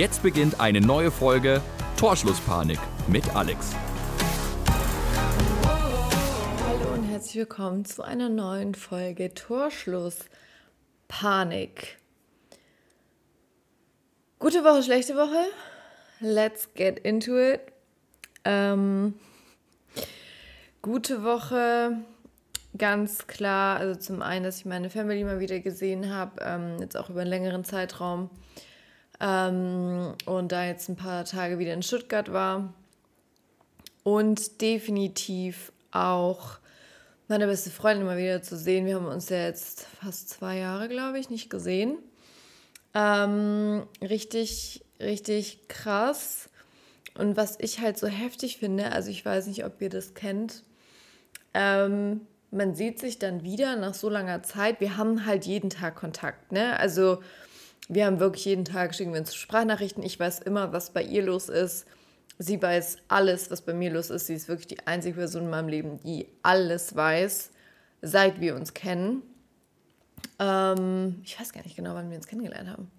Jetzt beginnt eine neue Folge Torschlusspanik mit Alex. Hallo und herzlich willkommen zu einer neuen Folge Torschlusspanik. Gute Woche, schlechte Woche. Let's get into it. Ähm, gute Woche, ganz klar. Also zum einen, dass ich meine Family mal wieder gesehen habe, ähm, jetzt auch über einen längeren Zeitraum. Ähm, und da jetzt ein paar Tage wieder in Stuttgart war. Und definitiv auch meine beste Freundin mal wieder zu sehen. Wir haben uns ja jetzt fast zwei Jahre, glaube ich, nicht gesehen. Ähm, richtig, richtig krass. Und was ich halt so heftig finde, also ich weiß nicht, ob ihr das kennt, ähm, man sieht sich dann wieder nach so langer Zeit. Wir haben halt jeden Tag Kontakt, ne? Also wir haben wirklich jeden Tag, schicken wir uns Sprachnachrichten. Ich weiß immer, was bei ihr los ist. Sie weiß alles, was bei mir los ist. Sie ist wirklich die einzige Person in meinem Leben, die alles weiß, seit wir uns kennen. Ähm, ich weiß gar nicht genau, wann wir uns kennengelernt haben.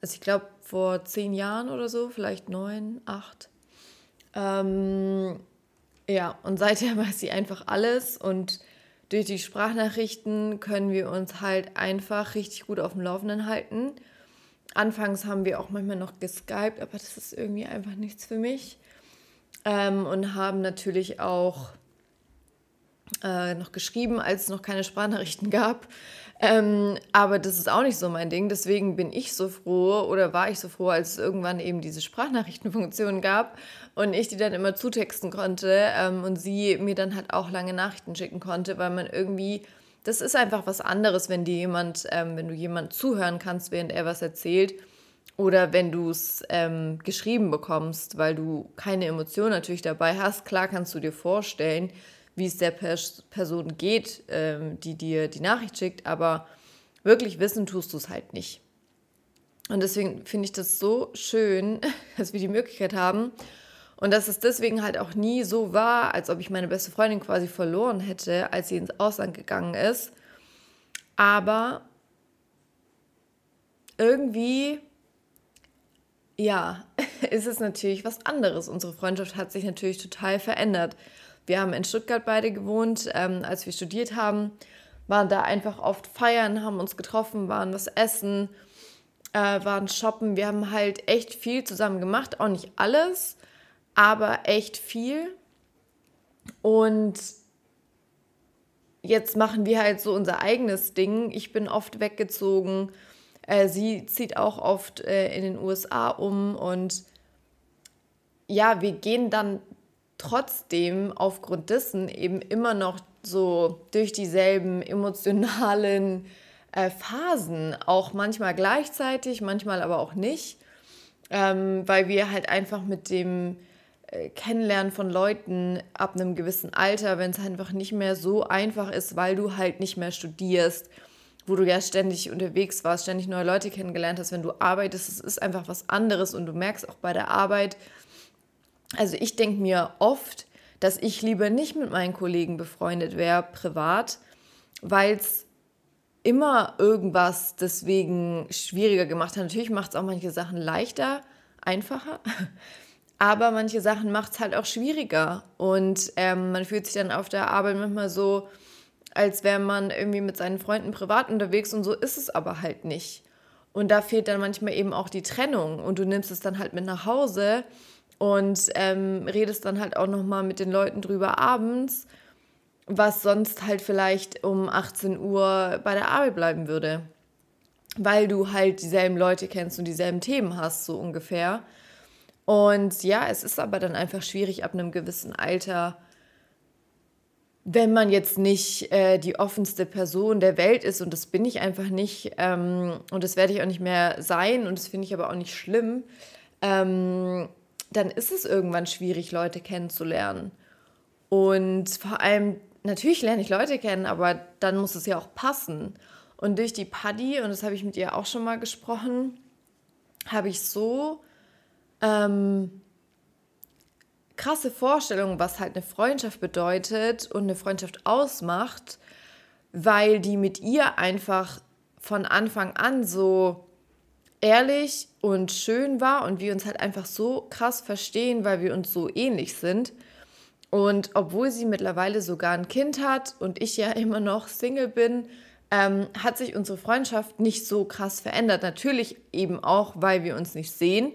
Also ich glaube vor zehn Jahren oder so, vielleicht neun, acht. Ähm, ja, und seither weiß sie einfach alles und durch die Sprachnachrichten können wir uns halt einfach richtig gut auf dem Laufenden halten. Anfangs haben wir auch manchmal noch geskypt, aber das ist irgendwie einfach nichts für mich. Ähm, und haben natürlich auch äh, noch geschrieben, als es noch keine Sprachnachrichten gab. Ähm, aber das ist auch nicht so mein Ding. Deswegen bin ich so froh oder war ich so froh, als es irgendwann eben diese Sprachnachrichtenfunktion gab und ich die dann immer zutexten konnte ähm, und sie mir dann halt auch lange Nachrichten schicken konnte, weil man irgendwie, das ist einfach was anderes, wenn dir jemand, ähm, wenn du jemand zuhören kannst, während er was erzählt oder wenn du es ähm, geschrieben bekommst, weil du keine Emotion natürlich dabei hast. Klar kannst du dir vorstellen, wie es der Pers Person geht, ähm, die dir die Nachricht schickt, aber wirklich wissen tust du es halt nicht. Und deswegen finde ich das so schön, dass wir die Möglichkeit haben und dass es deswegen halt auch nie so war, als ob ich meine beste Freundin quasi verloren hätte, als sie ins Ausland gegangen ist. Aber irgendwie, ja, ist es natürlich was anderes. Unsere Freundschaft hat sich natürlich total verändert. Wir haben in Stuttgart beide gewohnt, ähm, als wir studiert haben, waren da einfach oft feiern, haben uns getroffen, waren was essen, äh, waren shoppen. Wir haben halt echt viel zusammen gemacht, auch nicht alles, aber echt viel. Und jetzt machen wir halt so unser eigenes Ding. Ich bin oft weggezogen. Äh, sie zieht auch oft äh, in den USA um und ja, wir gehen dann trotzdem aufgrund dessen eben immer noch so durch dieselben emotionalen äh, Phasen, auch manchmal gleichzeitig, manchmal aber auch nicht, ähm, weil wir halt einfach mit dem äh, Kennenlernen von Leuten ab einem gewissen Alter, wenn es einfach nicht mehr so einfach ist, weil du halt nicht mehr studierst, wo du ja ständig unterwegs warst, ständig neue Leute kennengelernt hast, wenn du arbeitest, es ist einfach was anderes und du merkst auch bei der Arbeit, also ich denke mir oft, dass ich lieber nicht mit meinen Kollegen befreundet wäre, privat, weil es immer irgendwas deswegen schwieriger gemacht hat. Natürlich macht es auch manche Sachen leichter, einfacher, aber manche Sachen macht es halt auch schwieriger. Und ähm, man fühlt sich dann auf der Arbeit manchmal so, als wäre man irgendwie mit seinen Freunden privat unterwegs und so ist es aber halt nicht. Und da fehlt dann manchmal eben auch die Trennung und du nimmst es dann halt mit nach Hause und ähm, redest dann halt auch nochmal mit den Leuten drüber abends, was sonst halt vielleicht um 18 Uhr bei der Arbeit bleiben würde. Weil du halt dieselben Leute kennst und dieselben Themen hast, so ungefähr. Und ja, es ist aber dann einfach schwierig ab einem gewissen Alter, wenn man jetzt nicht äh, die offenste Person der Welt ist, und das bin ich einfach nicht, ähm, und das werde ich auch nicht mehr sein, und das finde ich aber auch nicht schlimm, ähm, dann ist es irgendwann schwierig, Leute kennenzulernen. Und vor allem, natürlich lerne ich Leute kennen, aber dann muss es ja auch passen. Und durch die Paddy, und das habe ich mit ihr auch schon mal gesprochen, habe ich so ähm, krasse Vorstellungen, was halt eine Freundschaft bedeutet und eine Freundschaft ausmacht, weil die mit ihr einfach von Anfang an so ehrlich und schön war und wir uns halt einfach so krass verstehen, weil wir uns so ähnlich sind. Und obwohl sie mittlerweile sogar ein Kind hat und ich ja immer noch Single bin, ähm, hat sich unsere Freundschaft nicht so krass verändert. Natürlich eben auch, weil wir uns nicht sehen,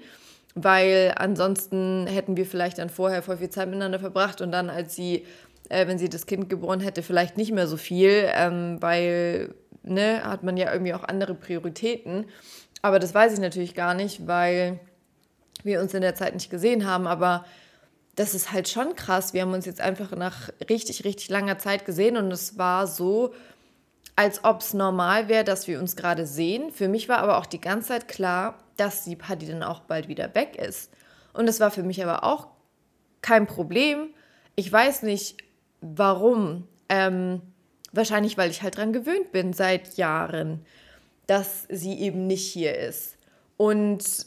weil ansonsten hätten wir vielleicht dann vorher voll viel Zeit miteinander verbracht und dann, als sie, äh, wenn sie das Kind geboren hätte, vielleicht nicht mehr so viel, ähm, weil, ne, hat man ja irgendwie auch andere Prioritäten. Aber das weiß ich natürlich gar nicht, weil wir uns in der Zeit nicht gesehen haben. Aber das ist halt schon krass. Wir haben uns jetzt einfach nach richtig, richtig langer Zeit gesehen und es war so, als ob es normal wäre, dass wir uns gerade sehen. Für mich war aber auch die ganze Zeit klar, dass die Party dann auch bald wieder weg ist. Und es war für mich aber auch kein Problem. Ich weiß nicht, warum. Ähm, wahrscheinlich, weil ich halt dran gewöhnt bin seit Jahren, dass sie eben nicht hier ist. Und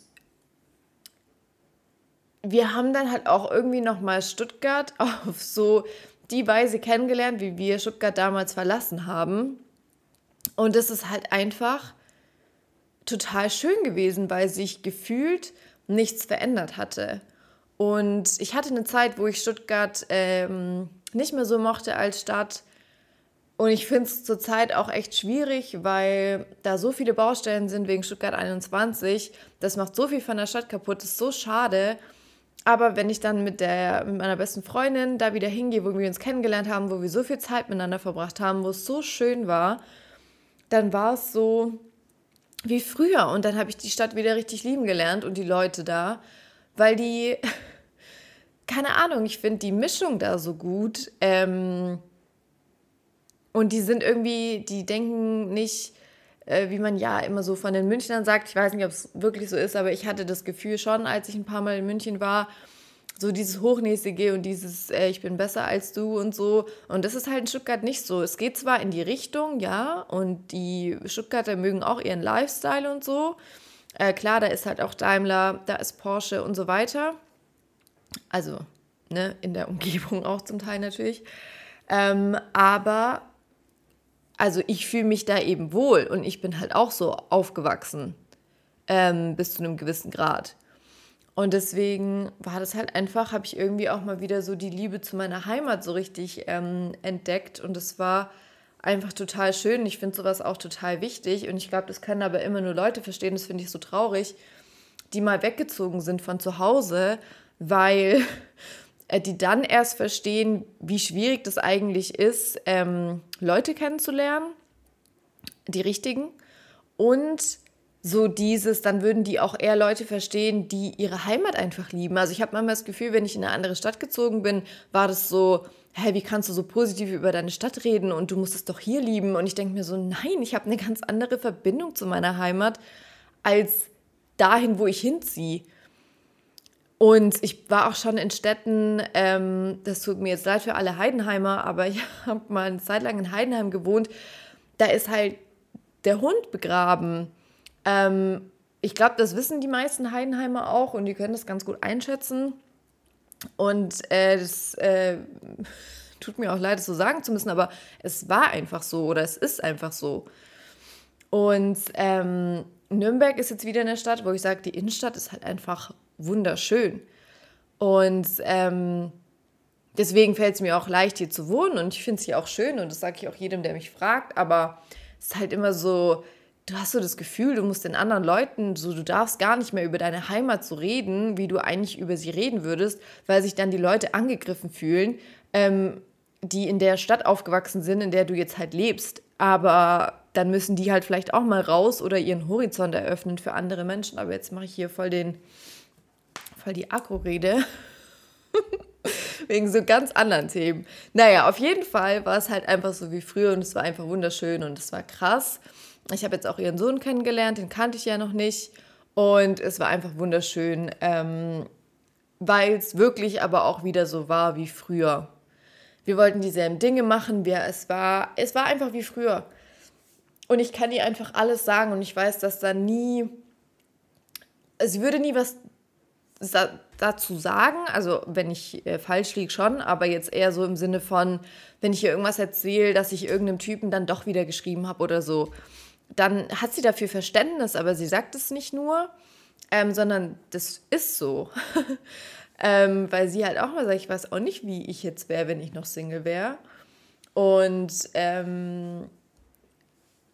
wir haben dann halt auch irgendwie nochmal Stuttgart auf so die Weise kennengelernt, wie wir Stuttgart damals verlassen haben. Und es ist halt einfach total schön gewesen, weil sich gefühlt nichts verändert hatte. Und ich hatte eine Zeit, wo ich Stuttgart ähm, nicht mehr so mochte als Stadt. Und ich finde es zurzeit auch echt schwierig, weil da so viele Baustellen sind wegen Stuttgart 21. Das macht so viel von der Stadt kaputt. Ist so schade. Aber wenn ich dann mit, der, mit meiner besten Freundin da wieder hingehe, wo wir uns kennengelernt haben, wo wir so viel Zeit miteinander verbracht haben, wo es so schön war, dann war es so wie früher. Und dann habe ich die Stadt wieder richtig lieben gelernt und die Leute da, weil die, keine Ahnung, ich finde die Mischung da so gut. Ähm, und die sind irgendwie, die denken nicht, äh, wie man ja immer so von den Münchnern sagt. Ich weiß nicht, ob es wirklich so ist, aber ich hatte das Gefühl schon, als ich ein paar Mal in München war, so dieses Hochnäsige und dieses äh, Ich bin besser als du und so. Und das ist halt in Stuttgart nicht so. Es geht zwar in die Richtung, ja, und die Stuttgarter mögen auch ihren Lifestyle und so. Äh, klar, da ist halt auch Daimler, da ist Porsche und so weiter. Also, ne, in der Umgebung auch zum Teil natürlich. Ähm, aber also ich fühle mich da eben wohl und ich bin halt auch so aufgewachsen ähm, bis zu einem gewissen Grad. Und deswegen war das halt einfach, habe ich irgendwie auch mal wieder so die Liebe zu meiner Heimat so richtig ähm, entdeckt und es war einfach total schön. Ich finde sowas auch total wichtig und ich glaube, das können aber immer nur Leute verstehen, das finde ich so traurig, die mal weggezogen sind von zu Hause, weil die dann erst verstehen, wie schwierig das eigentlich ist, ähm, Leute kennenzulernen, die richtigen. Und so dieses, dann würden die auch eher Leute verstehen, die ihre Heimat einfach lieben. Also ich habe manchmal das Gefühl, wenn ich in eine andere Stadt gezogen bin, war das so, hä, wie kannst du so positiv über deine Stadt reden und du musst es doch hier lieben. Und ich denke mir so, nein, ich habe eine ganz andere Verbindung zu meiner Heimat als dahin, wo ich hinziehe. Und ich war auch schon in Städten, ähm, das tut mir jetzt leid für alle Heidenheimer, aber ich habe mal eine Zeit lang in Heidenheim gewohnt. Da ist halt der Hund begraben. Ähm, ich glaube, das wissen die meisten Heidenheimer auch und die können das ganz gut einschätzen. Und äh, das äh, tut mir auch leid, es so sagen zu müssen, aber es war einfach so oder es ist einfach so. Und ähm, Nürnberg ist jetzt wieder eine Stadt, wo ich sage, die Innenstadt ist halt einfach wunderschön. Und ähm, deswegen fällt es mir auch leicht, hier zu wohnen. Und ich finde es hier auch schön und das sage ich auch jedem, der mich fragt. Aber es ist halt immer so, du hast so das Gefühl, du musst den anderen Leuten, so du darfst gar nicht mehr über deine Heimat so reden, wie du eigentlich über sie reden würdest, weil sich dann die Leute angegriffen fühlen, ähm, die in der Stadt aufgewachsen sind, in der du jetzt halt lebst. Aber dann müssen die halt vielleicht auch mal raus oder ihren Horizont eröffnen für andere Menschen. Aber jetzt mache ich hier voll den voll die Akku-Rede. Wegen so ganz anderen Themen. Naja, auf jeden Fall war es halt einfach so wie früher und es war einfach wunderschön und es war krass. Ich habe jetzt auch ihren Sohn kennengelernt, den kannte ich ja noch nicht. Und es war einfach wunderschön, ähm, weil es wirklich aber auch wieder so war wie früher. Wir wollten dieselben Dinge machen, wir, es, war, es war einfach wie früher. Und ich kann ihr einfach alles sagen und ich weiß, dass da nie, sie würde nie was dazu sagen, also wenn ich äh, falsch liege schon, aber jetzt eher so im Sinne von, wenn ich hier irgendwas erzähle, dass ich irgendeinem Typen dann doch wieder geschrieben habe oder so. dann hat sie dafür Verständnis, aber sie sagt es nicht nur, ähm, sondern das ist so. ähm, weil sie halt auch mal sagt, ich weiß auch nicht, wie ich jetzt wäre, wenn ich noch Single wäre. Und ähm,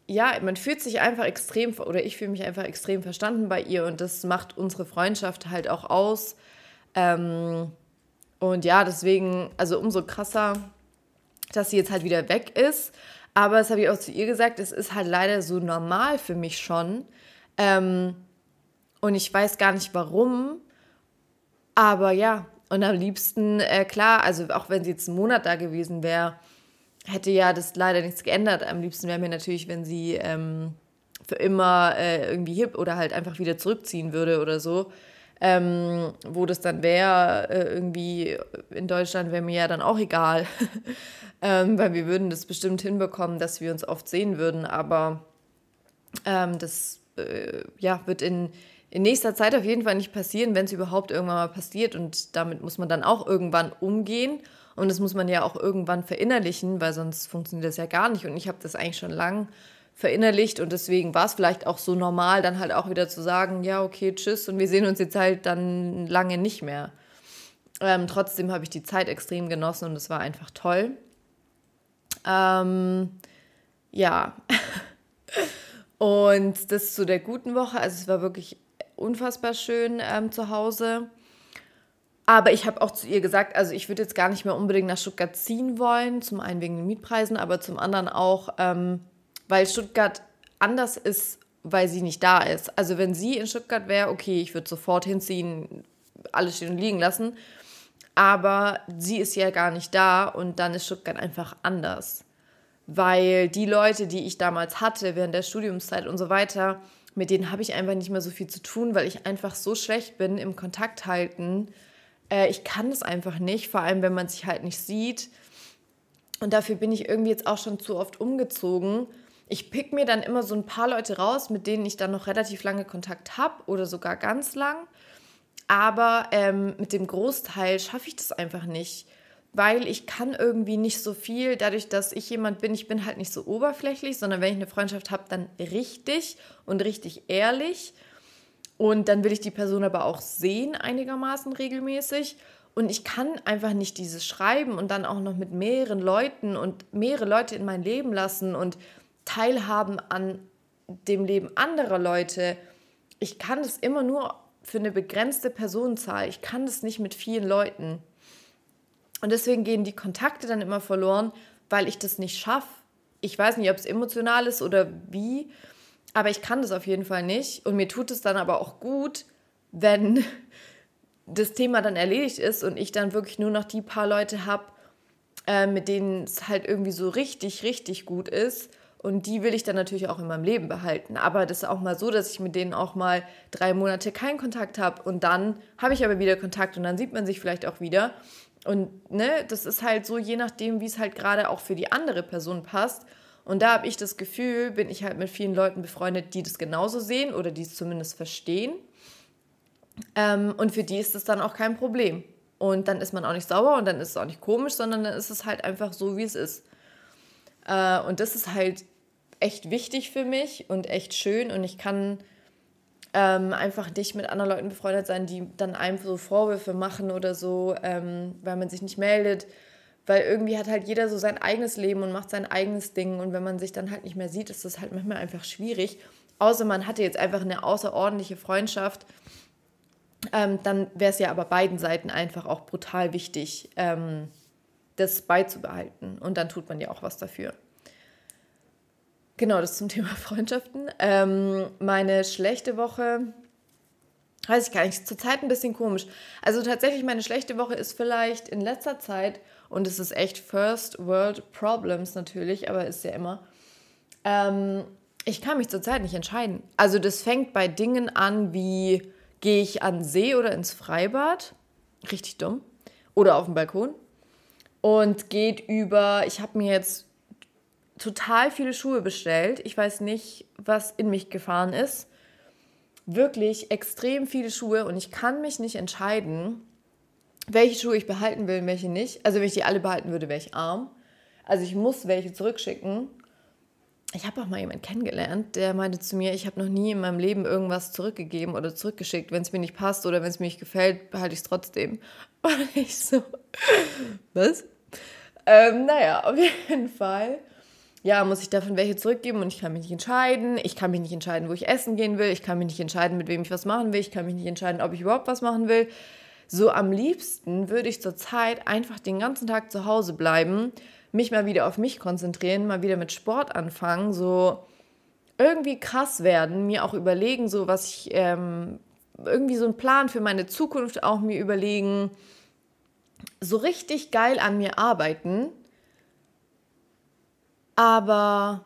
ja, man fühlt sich einfach extrem, oder ich fühle mich einfach extrem verstanden bei ihr und das macht unsere Freundschaft halt auch aus. Ähm, und ja, deswegen, also umso krasser, dass sie jetzt halt wieder weg ist. Aber das habe ich auch zu ihr gesagt, es ist halt leider so normal für mich schon. Ähm, und ich weiß gar nicht warum. Aber ja, und am liebsten, äh, klar, also auch wenn sie jetzt einen Monat da gewesen wäre, hätte ja das leider nichts geändert. Am liebsten wäre mir natürlich, wenn sie ähm, für immer äh, irgendwie hip oder halt einfach wieder zurückziehen würde oder so. Ähm, wo das dann wäre, äh, irgendwie in Deutschland wäre mir ja dann auch egal. ähm, weil wir würden das bestimmt hinbekommen, dass wir uns oft sehen würden. Aber ähm, das äh, ja, wird in, in nächster Zeit auf jeden Fall nicht passieren, wenn es überhaupt irgendwann mal passiert. Und damit muss man dann auch irgendwann umgehen. Und das muss man ja auch irgendwann verinnerlichen, weil sonst funktioniert das ja gar nicht. Und ich habe das eigentlich schon lang verinnerlicht und deswegen war es vielleicht auch so normal, dann halt auch wieder zu sagen, ja, okay, tschüss und wir sehen uns jetzt halt dann lange nicht mehr. Ähm, trotzdem habe ich die Zeit extrem genossen und es war einfach toll. Ähm, ja. und das zu der guten Woche. Also es war wirklich unfassbar schön ähm, zu Hause. Aber ich habe auch zu ihr gesagt, also ich würde jetzt gar nicht mehr unbedingt nach Stuttgart ziehen wollen, zum einen wegen den Mietpreisen, aber zum anderen auch, ähm, weil Stuttgart anders ist, weil sie nicht da ist. Also wenn sie in Stuttgart wäre, okay, ich würde sofort hinziehen, alles stehen und liegen lassen. Aber sie ist ja gar nicht da und dann ist Stuttgart einfach anders. Weil die Leute, die ich damals hatte, während der Studiumszeit und so weiter, mit denen habe ich einfach nicht mehr so viel zu tun, weil ich einfach so schlecht bin im Kontakt halten äh, ich kann das einfach nicht, vor allem wenn man sich halt nicht sieht. Und dafür bin ich irgendwie jetzt auch schon zu oft umgezogen. Ich pick mir dann immer so ein paar Leute raus, mit denen ich dann noch relativ lange Kontakt habe oder sogar ganz lang. Aber ähm, mit dem Großteil schaffe ich das einfach nicht, weil ich kann irgendwie nicht so viel, dadurch, dass ich jemand bin, ich bin halt nicht so oberflächlich, sondern wenn ich eine Freundschaft habe, dann richtig und richtig ehrlich. Und dann will ich die Person aber auch sehen, einigermaßen regelmäßig. Und ich kann einfach nicht dieses Schreiben und dann auch noch mit mehreren Leuten und mehrere Leute in mein Leben lassen und teilhaben an dem Leben anderer Leute. Ich kann das immer nur für eine begrenzte Personenzahl. Ich kann das nicht mit vielen Leuten. Und deswegen gehen die Kontakte dann immer verloren, weil ich das nicht schaffe. Ich weiß nicht, ob es emotional ist oder wie, aber ich kann das auf jeden Fall nicht. Und mir tut es dann aber auch gut, wenn das Thema dann erledigt ist und ich dann wirklich nur noch die paar Leute habe, äh, mit denen es halt irgendwie so richtig, richtig gut ist. Und die will ich dann natürlich auch in meinem Leben behalten. Aber das ist auch mal so, dass ich mit denen auch mal drei Monate keinen Kontakt habe. Und dann habe ich aber wieder Kontakt und dann sieht man sich vielleicht auch wieder. Und ne, das ist halt so, je nachdem, wie es halt gerade auch für die andere Person passt. Und da habe ich das Gefühl, bin ich halt mit vielen Leuten befreundet, die das genauso sehen oder die es zumindest verstehen. Ähm, und für die ist es dann auch kein Problem. Und dann ist man auch nicht sauer und dann ist es auch nicht komisch, sondern dann ist es halt einfach so, wie es ist. Äh, und das ist halt echt wichtig für mich und echt schön. Und ich kann ähm, einfach nicht mit anderen Leuten befreundet sein, die dann einem so Vorwürfe machen oder so, ähm, weil man sich nicht meldet weil irgendwie hat halt jeder so sein eigenes Leben und macht sein eigenes Ding. Und wenn man sich dann halt nicht mehr sieht, ist das halt manchmal einfach schwierig. Außer man hatte jetzt einfach eine außerordentliche Freundschaft. Ähm, dann wäre es ja aber beiden Seiten einfach auch brutal wichtig, ähm, das beizubehalten. Und dann tut man ja auch was dafür. Genau, das zum Thema Freundschaften. Ähm, meine schlechte Woche, weiß ich gar nicht, zurzeit ein bisschen komisch. Also tatsächlich, meine schlechte Woche ist vielleicht in letzter Zeit und es ist echt First World Problems natürlich, aber ist ja immer. Ähm, ich kann mich zurzeit nicht entscheiden. Also das fängt bei Dingen an wie, gehe ich an See oder ins Freibad? Richtig dumm. Oder auf dem Balkon. Und geht über, ich habe mir jetzt total viele Schuhe bestellt. Ich weiß nicht, was in mich gefahren ist. Wirklich extrem viele Schuhe und ich kann mich nicht entscheiden, welche Schuhe ich behalten will und welche nicht. Also wenn ich die alle behalten würde, wäre ich arm. Also ich muss welche zurückschicken. ich habe auch mal jemanden kennengelernt, der meinte zu mir, ich habe noch nie in meinem Leben irgendwas zurückgegeben oder zurückgeschickt. Wenn es mir nicht passt oder wenn es mir nicht gefällt, behalte ich es trotzdem. Und ich so, was? Ähm, naja, auf jeden Fall. Ja, muss ich davon welche zurückgeben und ich kann mich nicht entscheiden. Ich kann mich nicht entscheiden, wo ich essen gehen will. Ich kann mich nicht entscheiden, mit wem ich was machen will. Ich kann mich nicht entscheiden, ob ich überhaupt was machen will. So am liebsten würde ich zurzeit einfach den ganzen Tag zu Hause bleiben, mich mal wieder auf mich konzentrieren, mal wieder mit Sport anfangen, so irgendwie krass werden, mir auch überlegen, so was ich, ähm, irgendwie so einen Plan für meine Zukunft auch mir überlegen, so richtig geil an mir arbeiten, aber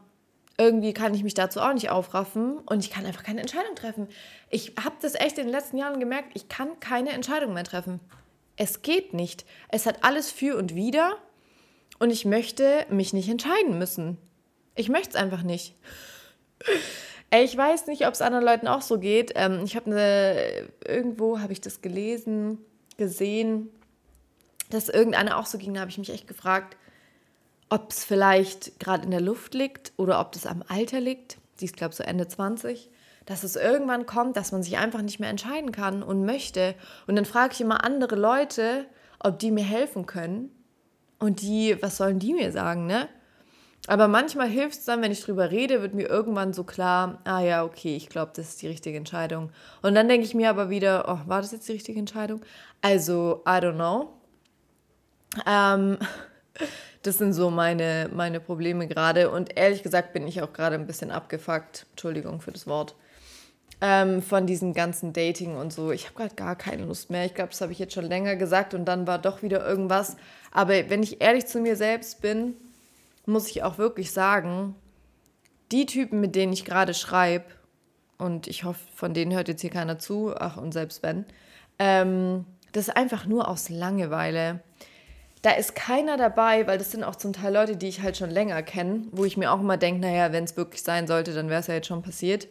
irgendwie kann ich mich dazu auch nicht aufraffen und ich kann einfach keine Entscheidung treffen. Ich habe das echt in den letzten Jahren gemerkt, ich kann keine Entscheidung mehr treffen. Es geht nicht. Es hat alles für und wider und ich möchte mich nicht entscheiden müssen. Ich möchte es einfach nicht. Ich weiß nicht, ob es anderen Leuten auch so geht. Ähm, ich habe eine, irgendwo habe ich das gelesen, gesehen, dass irgendeiner auch so ging. Da habe ich mich echt gefragt, ob es vielleicht gerade in der Luft liegt oder ob das am Alter liegt. Die ist, glaube ich, so Ende 20. Dass es irgendwann kommt, dass man sich einfach nicht mehr entscheiden kann und möchte. Und dann frage ich immer andere Leute, ob die mir helfen können. Und die, was sollen die mir sagen, ne? Aber manchmal hilft es dann, wenn ich drüber rede, wird mir irgendwann so klar, ah ja, okay, ich glaube, das ist die richtige Entscheidung. Und dann denke ich mir aber wieder, oh, war das jetzt die richtige Entscheidung? Also, I don't know. Ähm, das sind so meine, meine Probleme gerade. Und ehrlich gesagt bin ich auch gerade ein bisschen abgefuckt. Entschuldigung für das Wort. Ähm, von diesem ganzen Dating und so. Ich habe gerade gar keine Lust mehr. Ich glaube, das habe ich jetzt schon länger gesagt und dann war doch wieder irgendwas. Aber wenn ich ehrlich zu mir selbst bin, muss ich auch wirklich sagen, die Typen, mit denen ich gerade schreibe, und ich hoffe, von denen hört jetzt hier keiner zu, ach und selbst wenn, ähm, das ist einfach nur aus Langeweile. Da ist keiner dabei, weil das sind auch zum Teil Leute, die ich halt schon länger kenne, wo ich mir auch immer denke, naja, wenn es wirklich sein sollte, dann wäre es ja jetzt schon passiert.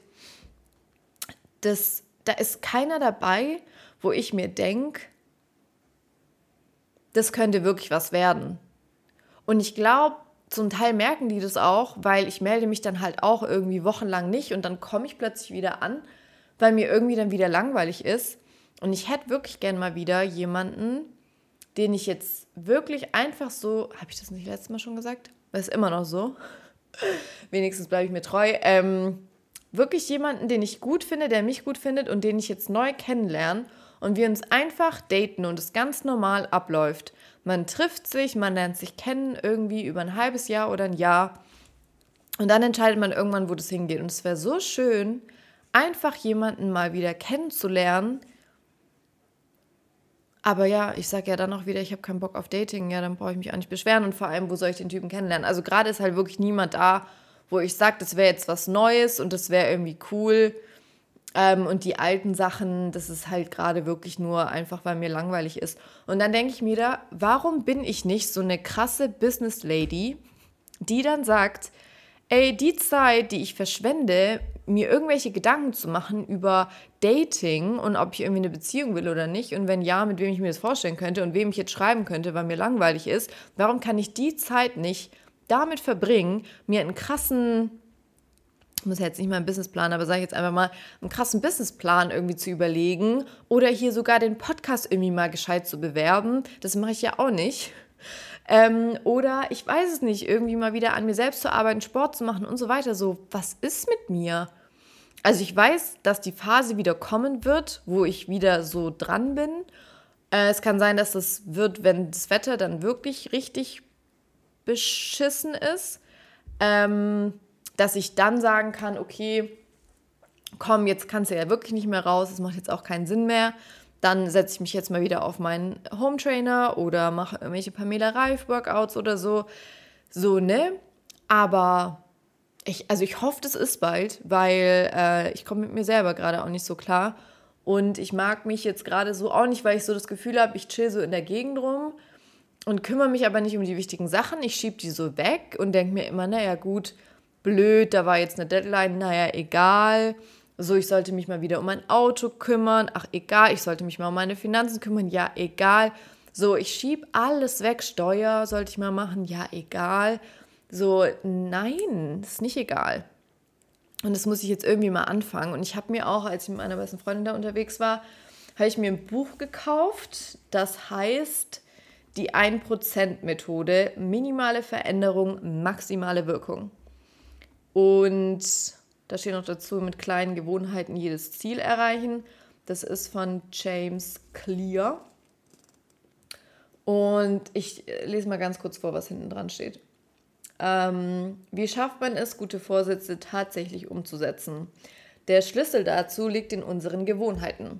Das, da ist keiner dabei, wo ich mir denke, das könnte wirklich was werden. Und ich glaube, zum Teil merken die das auch, weil ich melde mich dann halt auch irgendwie wochenlang nicht und dann komme ich plötzlich wieder an, weil mir irgendwie dann wieder langweilig ist. Und ich hätte wirklich gern mal wieder jemanden, den ich jetzt wirklich einfach so, habe ich das nicht letztes Mal schon gesagt? Das ist immer noch so. Wenigstens bleibe ich mir treu. Ähm, wirklich jemanden, den ich gut finde, der mich gut findet und den ich jetzt neu kennenlerne und wir uns einfach daten und es ganz normal abläuft. Man trifft sich, man lernt sich kennen irgendwie über ein halbes Jahr oder ein Jahr und dann entscheidet man irgendwann, wo das hingeht. Und es wäre so schön, einfach jemanden mal wieder kennenzulernen. Aber ja, ich sage ja dann auch wieder, ich habe keinen Bock auf Dating. Ja, dann brauche ich mich auch nicht beschweren. Und vor allem, wo soll ich den Typen kennenlernen? Also gerade ist halt wirklich niemand da, wo ich sage, das wäre jetzt was Neues und das wäre irgendwie cool. Ähm, und die alten Sachen, das ist halt gerade wirklich nur einfach, weil mir langweilig ist. Und dann denke ich mir da, warum bin ich nicht so eine krasse Business Lady, die dann sagt, ey, die Zeit, die ich verschwende, mir irgendwelche Gedanken zu machen über Dating und ob ich irgendwie eine Beziehung will oder nicht und wenn ja, mit wem ich mir das vorstellen könnte und wem ich jetzt schreiben könnte, weil mir langweilig ist, warum kann ich die Zeit nicht damit verbringen, mir einen krassen muss jetzt nicht mal einen Businessplan, aber sage ich jetzt einfach mal, einen krassen Businessplan irgendwie zu überlegen oder hier sogar den Podcast irgendwie mal gescheit zu bewerben. Das mache ich ja auch nicht. Ähm, oder ich weiß es nicht, irgendwie mal wieder an mir selbst zu arbeiten, Sport zu machen und so weiter. So, was ist mit mir? Also ich weiß, dass die Phase wieder kommen wird, wo ich wieder so dran bin. Äh, es kann sein, dass das wird, wenn das Wetter dann wirklich richtig beschissen ist. Ähm, dass ich dann sagen kann, okay, komm, jetzt kannst du ja wirklich nicht mehr raus, es macht jetzt auch keinen Sinn mehr. Dann setze ich mich jetzt mal wieder auf meinen Home Trainer oder mache irgendwelche Pamela Reif Workouts oder so. So, ne? Aber ich, also ich hoffe, das ist bald, weil äh, ich komme mit mir selber gerade auch nicht so klar. Und ich mag mich jetzt gerade so auch nicht, weil ich so das Gefühl habe, ich chill so in der Gegend rum und kümmere mich aber nicht um die wichtigen Sachen. Ich schiebe die so weg und denke mir immer, naja, gut, blöd, da war jetzt eine Deadline, naja, egal. So, ich sollte mich mal wieder um mein Auto kümmern. Ach, egal, ich sollte mich mal um meine Finanzen kümmern. Ja, egal. So, ich schiebe alles weg. Steuer sollte ich mal machen. Ja, egal. So, nein, ist nicht egal. Und das muss ich jetzt irgendwie mal anfangen. Und ich habe mir auch, als ich mit meiner besten Freundin da unterwegs war, habe ich mir ein Buch gekauft, das heißt die 1%-Methode, minimale Veränderung, maximale Wirkung. Und da steht noch dazu, mit kleinen Gewohnheiten jedes Ziel erreichen. Das ist von James Clear. Und ich lese mal ganz kurz vor, was hinten dran steht. Ähm, wie schafft man es, gute Vorsätze tatsächlich umzusetzen? Der Schlüssel dazu liegt in unseren Gewohnheiten.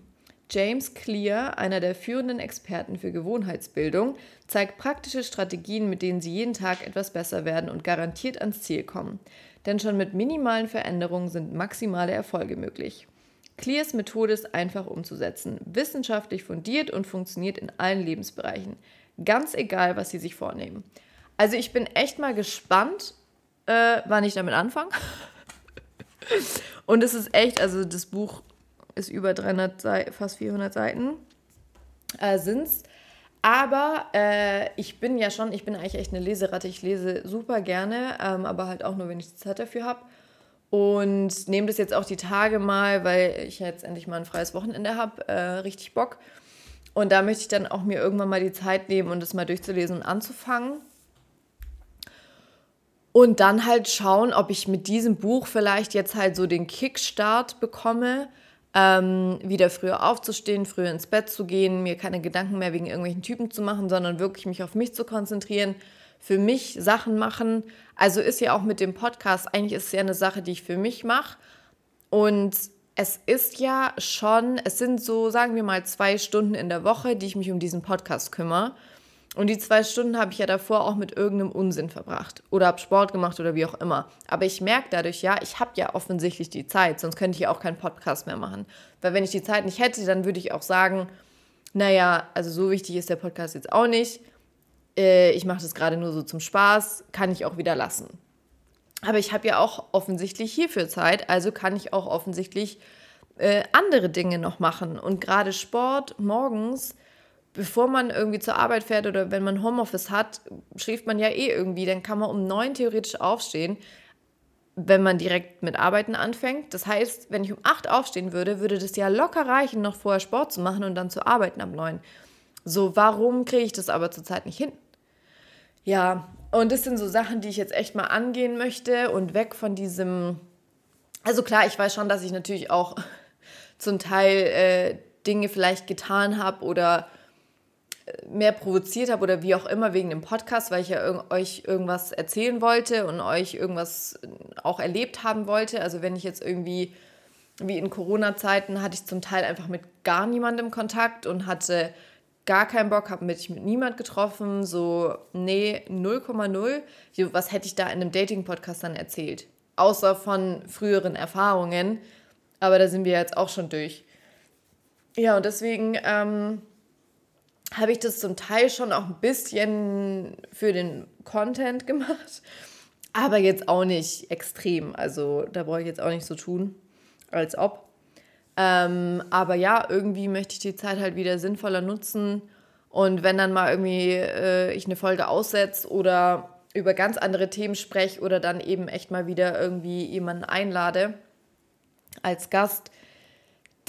James Clear, einer der führenden Experten für Gewohnheitsbildung, zeigt praktische Strategien, mit denen Sie jeden Tag etwas besser werden und garantiert ans Ziel kommen. Denn schon mit minimalen Veränderungen sind maximale Erfolge möglich. Clears Methode ist einfach umzusetzen, wissenschaftlich fundiert und funktioniert in allen Lebensbereichen. Ganz egal, was Sie sich vornehmen. Also ich bin echt mal gespannt, äh, wann ich damit anfange. und es ist echt, also das Buch ist über 300 Seiten, fast 400 Seiten äh, es. Aber äh, ich bin ja schon, ich bin eigentlich echt eine Leseratte. Ich lese super gerne, ähm, aber halt auch nur, wenn ich die Zeit dafür habe. Und nehme das jetzt auch die Tage mal, weil ich jetzt endlich mal ein freies Wochenende habe. Äh, richtig Bock. Und da möchte ich dann auch mir irgendwann mal die Zeit nehmen und das mal durchzulesen und anzufangen. Und dann halt schauen, ob ich mit diesem Buch vielleicht jetzt halt so den Kickstart bekomme ähm, wieder früher aufzustehen, früher ins Bett zu gehen, mir keine Gedanken mehr wegen irgendwelchen Typen zu machen, sondern wirklich mich auf mich zu konzentrieren, für mich Sachen machen. Also ist ja auch mit dem Podcast, eigentlich ist es ja eine Sache, die ich für mich mache. Und es ist ja schon, es sind so, sagen wir mal, zwei Stunden in der Woche, die ich mich um diesen Podcast kümmere. Und die zwei Stunden habe ich ja davor auch mit irgendeinem Unsinn verbracht oder habe Sport gemacht oder wie auch immer. Aber ich merke dadurch, ja, ich habe ja offensichtlich die Zeit, sonst könnte ich ja auch keinen Podcast mehr machen. Weil wenn ich die Zeit nicht hätte, dann würde ich auch sagen, naja, also so wichtig ist der Podcast jetzt auch nicht. Äh, ich mache das gerade nur so zum Spaß, kann ich auch wieder lassen. Aber ich habe ja auch offensichtlich hierfür Zeit, also kann ich auch offensichtlich äh, andere Dinge noch machen. Und gerade Sport morgens bevor man irgendwie zur Arbeit fährt oder wenn man Homeoffice hat, schläft man ja eh irgendwie. Dann kann man um neun theoretisch aufstehen, wenn man direkt mit Arbeiten anfängt. Das heißt, wenn ich um acht aufstehen würde, würde das ja locker reichen, noch vorher Sport zu machen und dann zu arbeiten am neun. So, warum kriege ich das aber zurzeit nicht hin? Ja, und das sind so Sachen, die ich jetzt echt mal angehen möchte und weg von diesem. Also klar, ich weiß schon, dass ich natürlich auch zum Teil äh, Dinge vielleicht getan habe oder mehr provoziert habe oder wie auch immer wegen dem Podcast, weil ich ja irg euch irgendwas erzählen wollte und euch irgendwas auch erlebt haben wollte. Also wenn ich jetzt irgendwie, wie in Corona-Zeiten, hatte ich zum Teil einfach mit gar niemandem Kontakt und hatte gar keinen Bock, habe mich mit niemand getroffen, so, nee, 0,0. Was hätte ich da in einem Dating-Podcast dann erzählt? Außer von früheren Erfahrungen. Aber da sind wir jetzt auch schon durch. Ja, und deswegen ähm, habe ich das zum Teil schon auch ein bisschen für den Content gemacht, aber jetzt auch nicht extrem. Also da brauche ich jetzt auch nicht so tun, als ob. Ähm, aber ja, irgendwie möchte ich die Zeit halt wieder sinnvoller nutzen. Und wenn dann mal irgendwie äh, ich eine Folge aussetze oder über ganz andere Themen spreche oder dann eben echt mal wieder irgendwie jemanden einlade als Gast,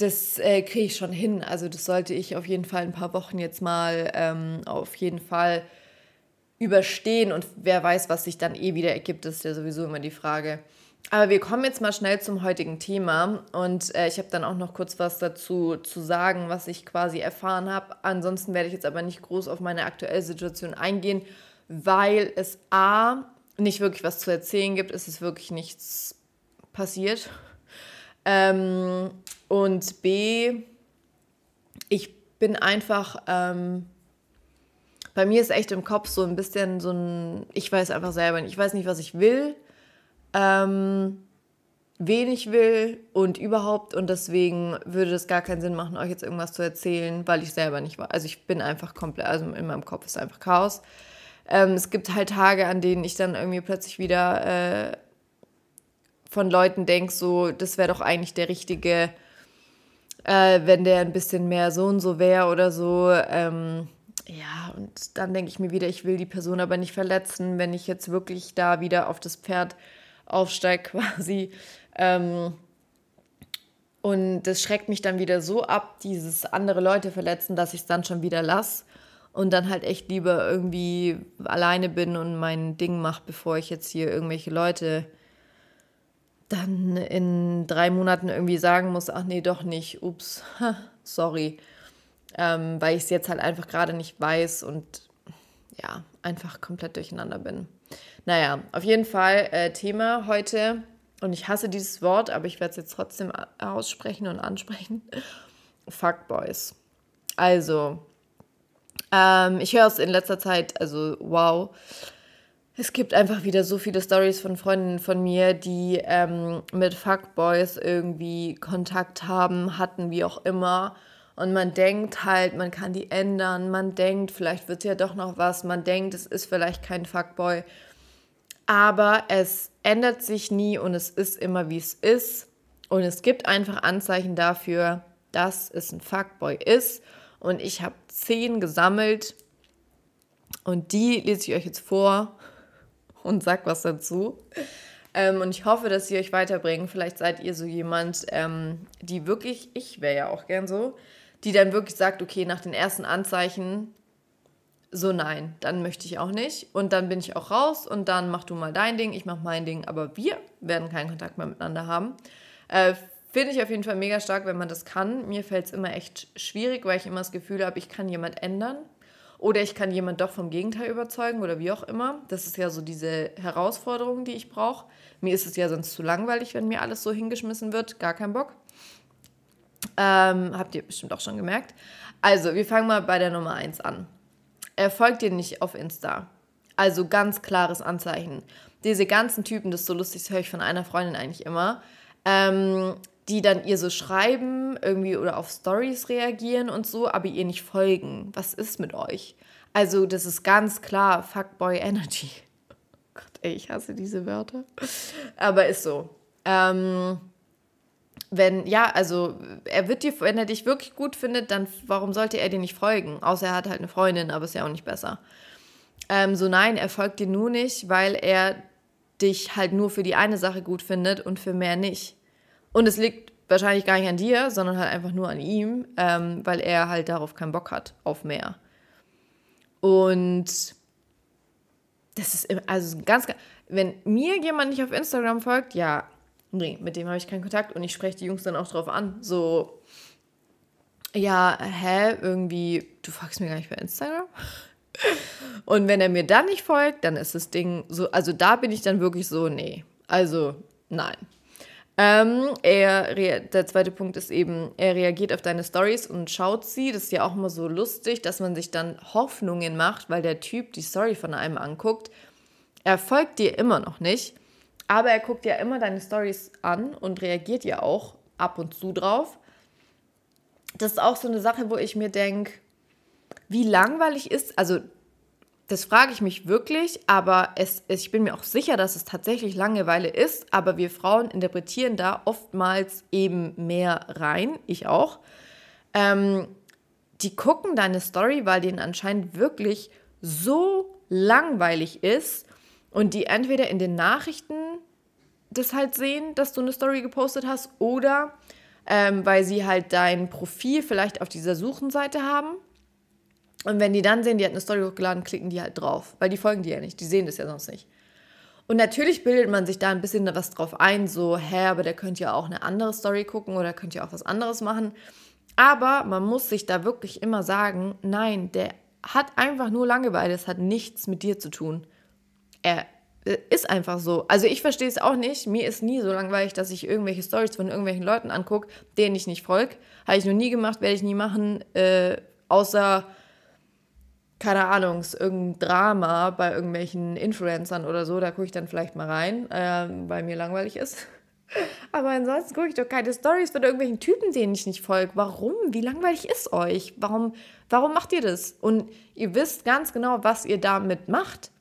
das äh, kriege ich schon hin. Also das sollte ich auf jeden Fall ein paar Wochen jetzt mal ähm, auf jeden Fall überstehen. Und wer weiß, was sich dann eh wieder ergibt, ist ja sowieso immer die Frage. Aber wir kommen jetzt mal schnell zum heutigen Thema. Und äh, ich habe dann auch noch kurz was dazu zu sagen, was ich quasi erfahren habe. Ansonsten werde ich jetzt aber nicht groß auf meine aktuelle Situation eingehen, weil es A nicht wirklich was zu erzählen gibt. Es ist wirklich nichts passiert. Ähm, und B, ich bin einfach, ähm, bei mir ist echt im Kopf so ein bisschen so ein, ich weiß einfach selber nicht, ich weiß nicht, was ich will, ähm, wen ich will und überhaupt. Und deswegen würde es gar keinen Sinn machen, euch jetzt irgendwas zu erzählen, weil ich selber nicht war. Also ich bin einfach komplett, also in meinem Kopf ist einfach Chaos. Ähm, es gibt halt Tage, an denen ich dann irgendwie plötzlich wieder äh, von Leuten denke, so, das wäre doch eigentlich der richtige äh, wenn der ein bisschen mehr so und so wäre oder so. Ähm, ja, und dann denke ich mir wieder, ich will die Person aber nicht verletzen, wenn ich jetzt wirklich da wieder auf das Pferd aufsteige quasi. Ähm, und das schreckt mich dann wieder so ab, dieses andere Leute verletzen, dass ich es dann schon wieder lasse und dann halt echt lieber irgendwie alleine bin und mein Ding mache, bevor ich jetzt hier irgendwelche Leute dann in drei Monaten irgendwie sagen muss, ach nee, doch nicht, ups, sorry, ähm, weil ich es jetzt halt einfach gerade nicht weiß und ja, einfach komplett durcheinander bin. Naja, auf jeden Fall äh, Thema heute, und ich hasse dieses Wort, aber ich werde es jetzt trotzdem aussprechen und ansprechen. Fuckboys. Also, ähm, ich höre es in letzter Zeit, also wow. Es gibt einfach wieder so viele Stories von Freundinnen von mir, die ähm, mit Fuckboys irgendwie Kontakt haben, hatten, wie auch immer. Und man denkt halt, man kann die ändern. Man denkt, vielleicht wird es ja doch noch was. Man denkt, es ist vielleicht kein Fuckboy. Aber es ändert sich nie und es ist immer, wie es ist. Und es gibt einfach Anzeichen dafür, dass es ein Fuckboy ist. Und ich habe zehn gesammelt. Und die lese ich euch jetzt vor und sag was dazu. Ähm, und ich hoffe, dass sie euch weiterbringen. Vielleicht seid ihr so jemand, ähm, die wirklich, ich wäre ja auch gern so, die dann wirklich sagt, okay, nach den ersten Anzeichen, so nein, dann möchte ich auch nicht. Und dann bin ich auch raus und dann mach du mal dein Ding, ich mach mein Ding, aber wir werden keinen Kontakt mehr miteinander haben. Äh, Finde ich auf jeden Fall mega stark, wenn man das kann. Mir fällt es immer echt schwierig, weil ich immer das Gefühl habe, ich kann jemand ändern. Oder ich kann jemand doch vom Gegenteil überzeugen oder wie auch immer. Das ist ja so diese Herausforderung, die ich brauche. Mir ist es ja sonst zu langweilig, wenn mir alles so hingeschmissen wird. Gar kein Bock. Ähm, habt ihr bestimmt auch schon gemerkt. Also, wir fangen mal bei der Nummer 1 an. Er folgt dir nicht auf Insta. Also ganz klares Anzeichen. Diese ganzen Typen, das ist so lustig, das höre ich von einer Freundin eigentlich immer, ähm, die dann ihr so schreiben irgendwie oder auf Stories reagieren und so, aber ihr nicht folgen. Was ist mit euch? Also, das ist ganz klar Fuckboy Energy. Gott, ey, ich hasse diese Wörter. Aber ist so. Ähm, wenn, ja, also er wird dir, wenn er dich wirklich gut findet, dann warum sollte er dir nicht folgen? Außer er hat halt eine Freundin, aber ist ja auch nicht besser. Ähm, so nein, er folgt dir nur nicht, weil er dich halt nur für die eine Sache gut findet und für mehr nicht. Und es liegt wahrscheinlich gar nicht an dir, sondern halt einfach nur an ihm, ähm, weil er halt darauf keinen Bock hat, auf mehr. Und das ist also ganz, wenn mir jemand nicht auf Instagram folgt, ja, nee, mit dem habe ich keinen Kontakt und ich spreche die Jungs dann auch drauf an. So, ja, hä, irgendwie, du folgst mir gar nicht bei Instagram? Und wenn er mir dann nicht folgt, dann ist das Ding so, also da bin ich dann wirklich so, nee, also nein. Ähm, er, der zweite Punkt ist eben, er reagiert auf deine Stories und schaut sie. Das ist ja auch immer so lustig, dass man sich dann Hoffnungen macht, weil der Typ die Story von einem anguckt. Er folgt dir immer noch nicht, aber er guckt ja immer deine Stories an und reagiert ja auch ab und zu drauf. Das ist auch so eine Sache, wo ich mir denke, wie langweilig ist, also das frage ich mich wirklich, aber es, ich bin mir auch sicher, dass es tatsächlich Langeweile ist, aber wir Frauen interpretieren da oftmals eben mehr rein, ich auch. Ähm, die gucken deine Story, weil denen anscheinend wirklich so langweilig ist und die entweder in den Nachrichten das halt sehen, dass du eine Story gepostet hast oder ähm, weil sie halt dein Profil vielleicht auf dieser Suchenseite haben und wenn die dann sehen, die hat eine Story hochgeladen, klicken die halt drauf, weil die folgen dir ja nicht, die sehen das ja sonst nicht. Und natürlich bildet man sich da ein bisschen was drauf ein, so, hä, aber der könnte ja auch eine andere Story gucken oder könnte ja auch was anderes machen. Aber man muss sich da wirklich immer sagen, nein, der hat einfach nur Langeweile, es hat nichts mit dir zu tun. Er äh, ist einfach so. Also ich verstehe es auch nicht. Mir ist nie so langweilig, dass ich irgendwelche Stories von irgendwelchen Leuten angucke, denen ich nicht folge. Habe ich noch nie gemacht, werde ich nie machen, äh, außer keine Ahnung, irgendein Drama bei irgendwelchen Influencern oder so, da gucke ich dann vielleicht mal rein, äh, weil mir langweilig ist. Aber ansonsten gucke ich doch keine Stories von irgendwelchen Typen, denen ich nicht folge. Warum? Wie langweilig ist euch? Warum, warum macht ihr das? Und ihr wisst ganz genau, was ihr damit macht.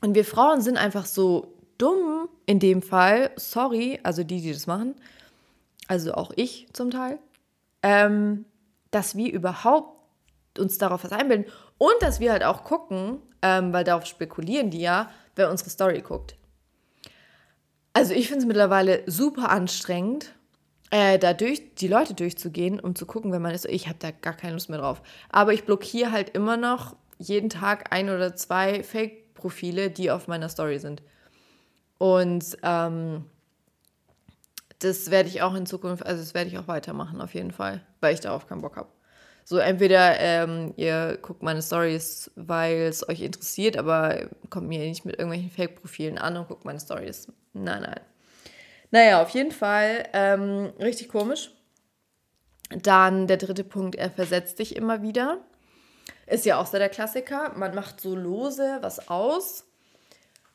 Und wir Frauen sind einfach so dumm in dem Fall. Sorry, also die, die das machen. Also auch ich zum Teil. Ähm, dass wir überhaupt uns darauf was einbilden. Und dass wir halt auch gucken, ähm, weil darauf spekulieren die ja, wer unsere Story guckt. Also ich finde es mittlerweile super anstrengend, äh, da durch, die Leute durchzugehen, um zu gucken, wenn man ist. Ich habe da gar keine Lust mehr drauf. Aber ich blockiere halt immer noch jeden Tag ein oder zwei Fake-Profile, die auf meiner Story sind. Und ähm, das werde ich auch in Zukunft, also das werde ich auch weitermachen auf jeden Fall, weil ich darauf keinen Bock habe. So, entweder ähm, ihr guckt meine Stories, weil es euch interessiert, aber kommt mir nicht mit irgendwelchen Fake-Profilen an und guckt meine Stories. Nein, nein. Naja, auf jeden Fall ähm, richtig komisch. Dann der dritte Punkt, er versetzt dich immer wieder. Ist ja auch so der Klassiker. Man macht so lose was aus.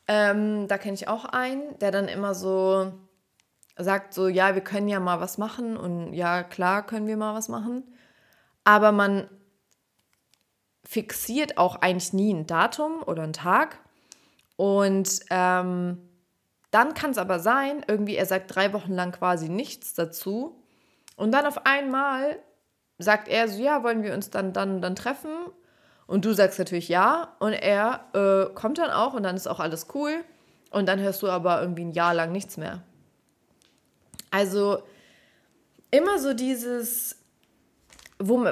Ähm, da kenne ich auch einen, der dann immer so sagt, so, ja, wir können ja mal was machen und ja, klar können wir mal was machen aber man fixiert auch eigentlich nie ein Datum oder einen Tag. Und ähm, dann kann es aber sein, irgendwie, er sagt drei Wochen lang quasi nichts dazu. Und dann auf einmal sagt er so, ja, wollen wir uns dann dann, dann treffen? Und du sagst natürlich ja. Und er äh, kommt dann auch und dann ist auch alles cool. Und dann hörst du aber irgendwie ein Jahr lang nichts mehr. Also immer so dieses, wo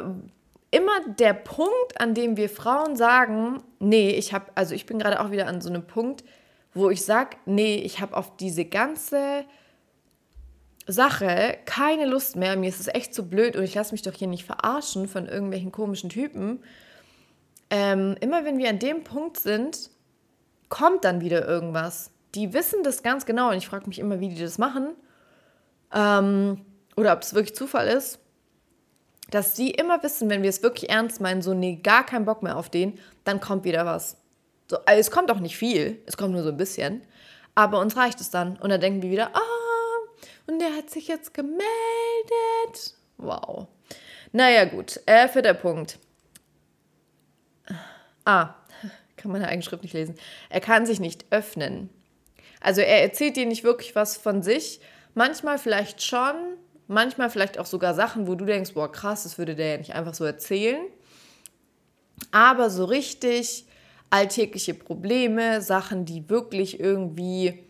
immer der Punkt, an dem wir Frauen sagen, nee, ich habe, also ich bin gerade auch wieder an so einem Punkt, wo ich sage, nee, ich habe auf diese ganze Sache keine Lust mehr. Mir ist es echt zu blöd und ich lasse mich doch hier nicht verarschen von irgendwelchen komischen Typen. Ähm, immer wenn wir an dem Punkt sind, kommt dann wieder irgendwas. Die wissen das ganz genau und ich frage mich immer, wie die das machen. Ähm, oder ob es wirklich Zufall ist dass sie immer wissen, wenn wir es wirklich ernst meinen, so, nee, gar keinen Bock mehr auf den, dann kommt wieder was. So, also es kommt auch nicht viel, es kommt nur so ein bisschen, aber uns reicht es dann. Und dann denken wir wieder, ah, und der hat sich jetzt gemeldet. Wow. Naja, gut. Äh, vierter Punkt. Ah, kann meine eigene Schrift nicht lesen. Er kann sich nicht öffnen. Also er erzählt dir nicht wirklich was von sich. Manchmal vielleicht schon, Manchmal vielleicht auch sogar Sachen, wo du denkst, boah, krass, das würde der ja nicht einfach so erzählen. Aber so richtig alltägliche Probleme, Sachen, die wirklich irgendwie,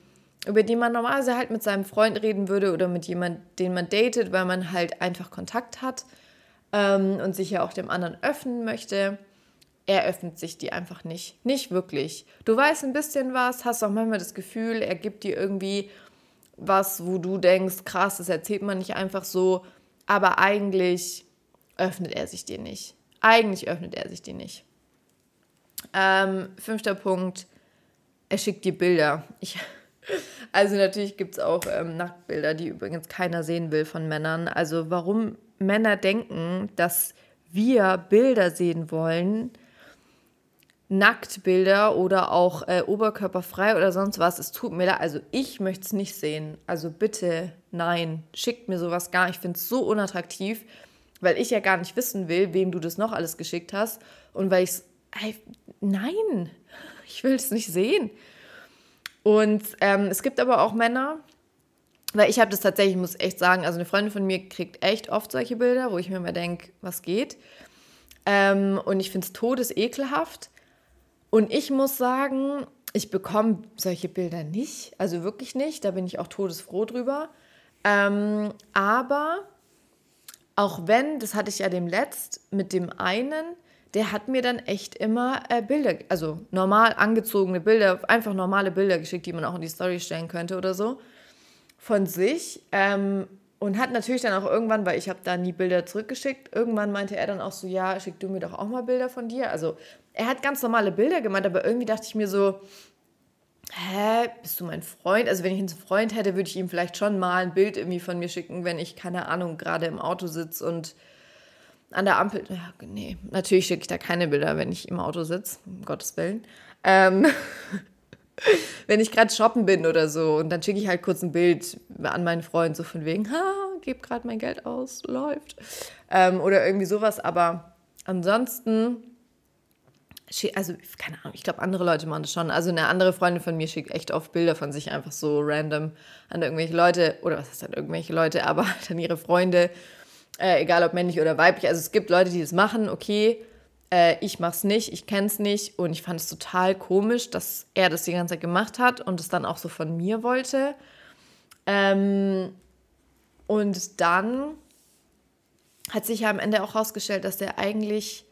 über die man normalerweise halt mit seinem Freund reden würde oder mit jemandem, den man datet, weil man halt einfach Kontakt hat ähm, und sich ja auch dem anderen öffnen möchte. Er öffnet sich die einfach nicht. Nicht wirklich. Du weißt ein bisschen was, hast auch manchmal das Gefühl, er gibt dir irgendwie was, wo du denkst, krass, das erzählt man nicht einfach so, aber eigentlich öffnet er sich dir nicht. Eigentlich öffnet er sich dir nicht. Ähm, fünfter Punkt, er schickt dir Bilder. Ich, also natürlich gibt es auch ähm, Nacktbilder, die übrigens keiner sehen will von Männern. Also warum Männer denken, dass wir Bilder sehen wollen, Nacktbilder oder auch äh, oberkörperfrei oder sonst was. Es tut mir leid. Also ich möchte es nicht sehen. Also bitte, nein, schickt mir sowas gar nicht. Ich finde es so unattraktiv, weil ich ja gar nicht wissen will, wem du das noch alles geschickt hast. Und weil ich es. Nein, ich will es nicht sehen. Und ähm, es gibt aber auch Männer, weil ich habe das tatsächlich, muss echt sagen, also eine Freundin von mir kriegt echt oft solche Bilder, wo ich mir immer denke, was geht. Ähm, und ich finde es todesekelhaft. Und ich muss sagen, ich bekomme solche Bilder nicht, also wirklich nicht. Da bin ich auch todesfroh drüber. Ähm, aber auch wenn, das hatte ich ja dem letzt mit dem einen, der hat mir dann echt immer äh, Bilder, also normal angezogene Bilder, einfach normale Bilder geschickt, die man auch in die Story stellen könnte oder so, von sich. Ähm, und hat natürlich dann auch irgendwann, weil ich habe da nie Bilder zurückgeschickt, irgendwann meinte er dann auch so, ja, schick du mir doch auch mal Bilder von dir. Also er hat ganz normale Bilder gemeint, aber irgendwie dachte ich mir so, hä, bist du mein Freund? Also wenn ich einen Freund hätte, würde ich ihm vielleicht schon mal ein Bild irgendwie von mir schicken, wenn ich, keine Ahnung, gerade im Auto sitze und an der Ampel, ja, nee, natürlich schicke ich da keine Bilder, wenn ich im Auto sitze, um Gottes Willen. Ähm, wenn ich gerade shoppen bin oder so und dann schicke ich halt kurz ein Bild an meinen Freund, so von wegen, ha, gebe gerade mein Geld aus, läuft. Ähm, oder irgendwie sowas, aber ansonsten, also keine Ahnung, ich glaube, andere Leute machen das schon. Also eine andere Freundin von mir schickt echt oft Bilder von sich einfach so random an irgendwelche Leute, oder was heißt dann irgendwelche Leute, aber halt an ihre Freunde, äh, egal ob männlich oder weiblich. Also es gibt Leute, die das machen, okay, äh, ich mach's nicht, ich kenn's nicht und ich fand es total komisch, dass er das die ganze Zeit gemacht hat und es dann auch so von mir wollte. Ähm, und dann hat sich ja am Ende auch herausgestellt, dass der eigentlich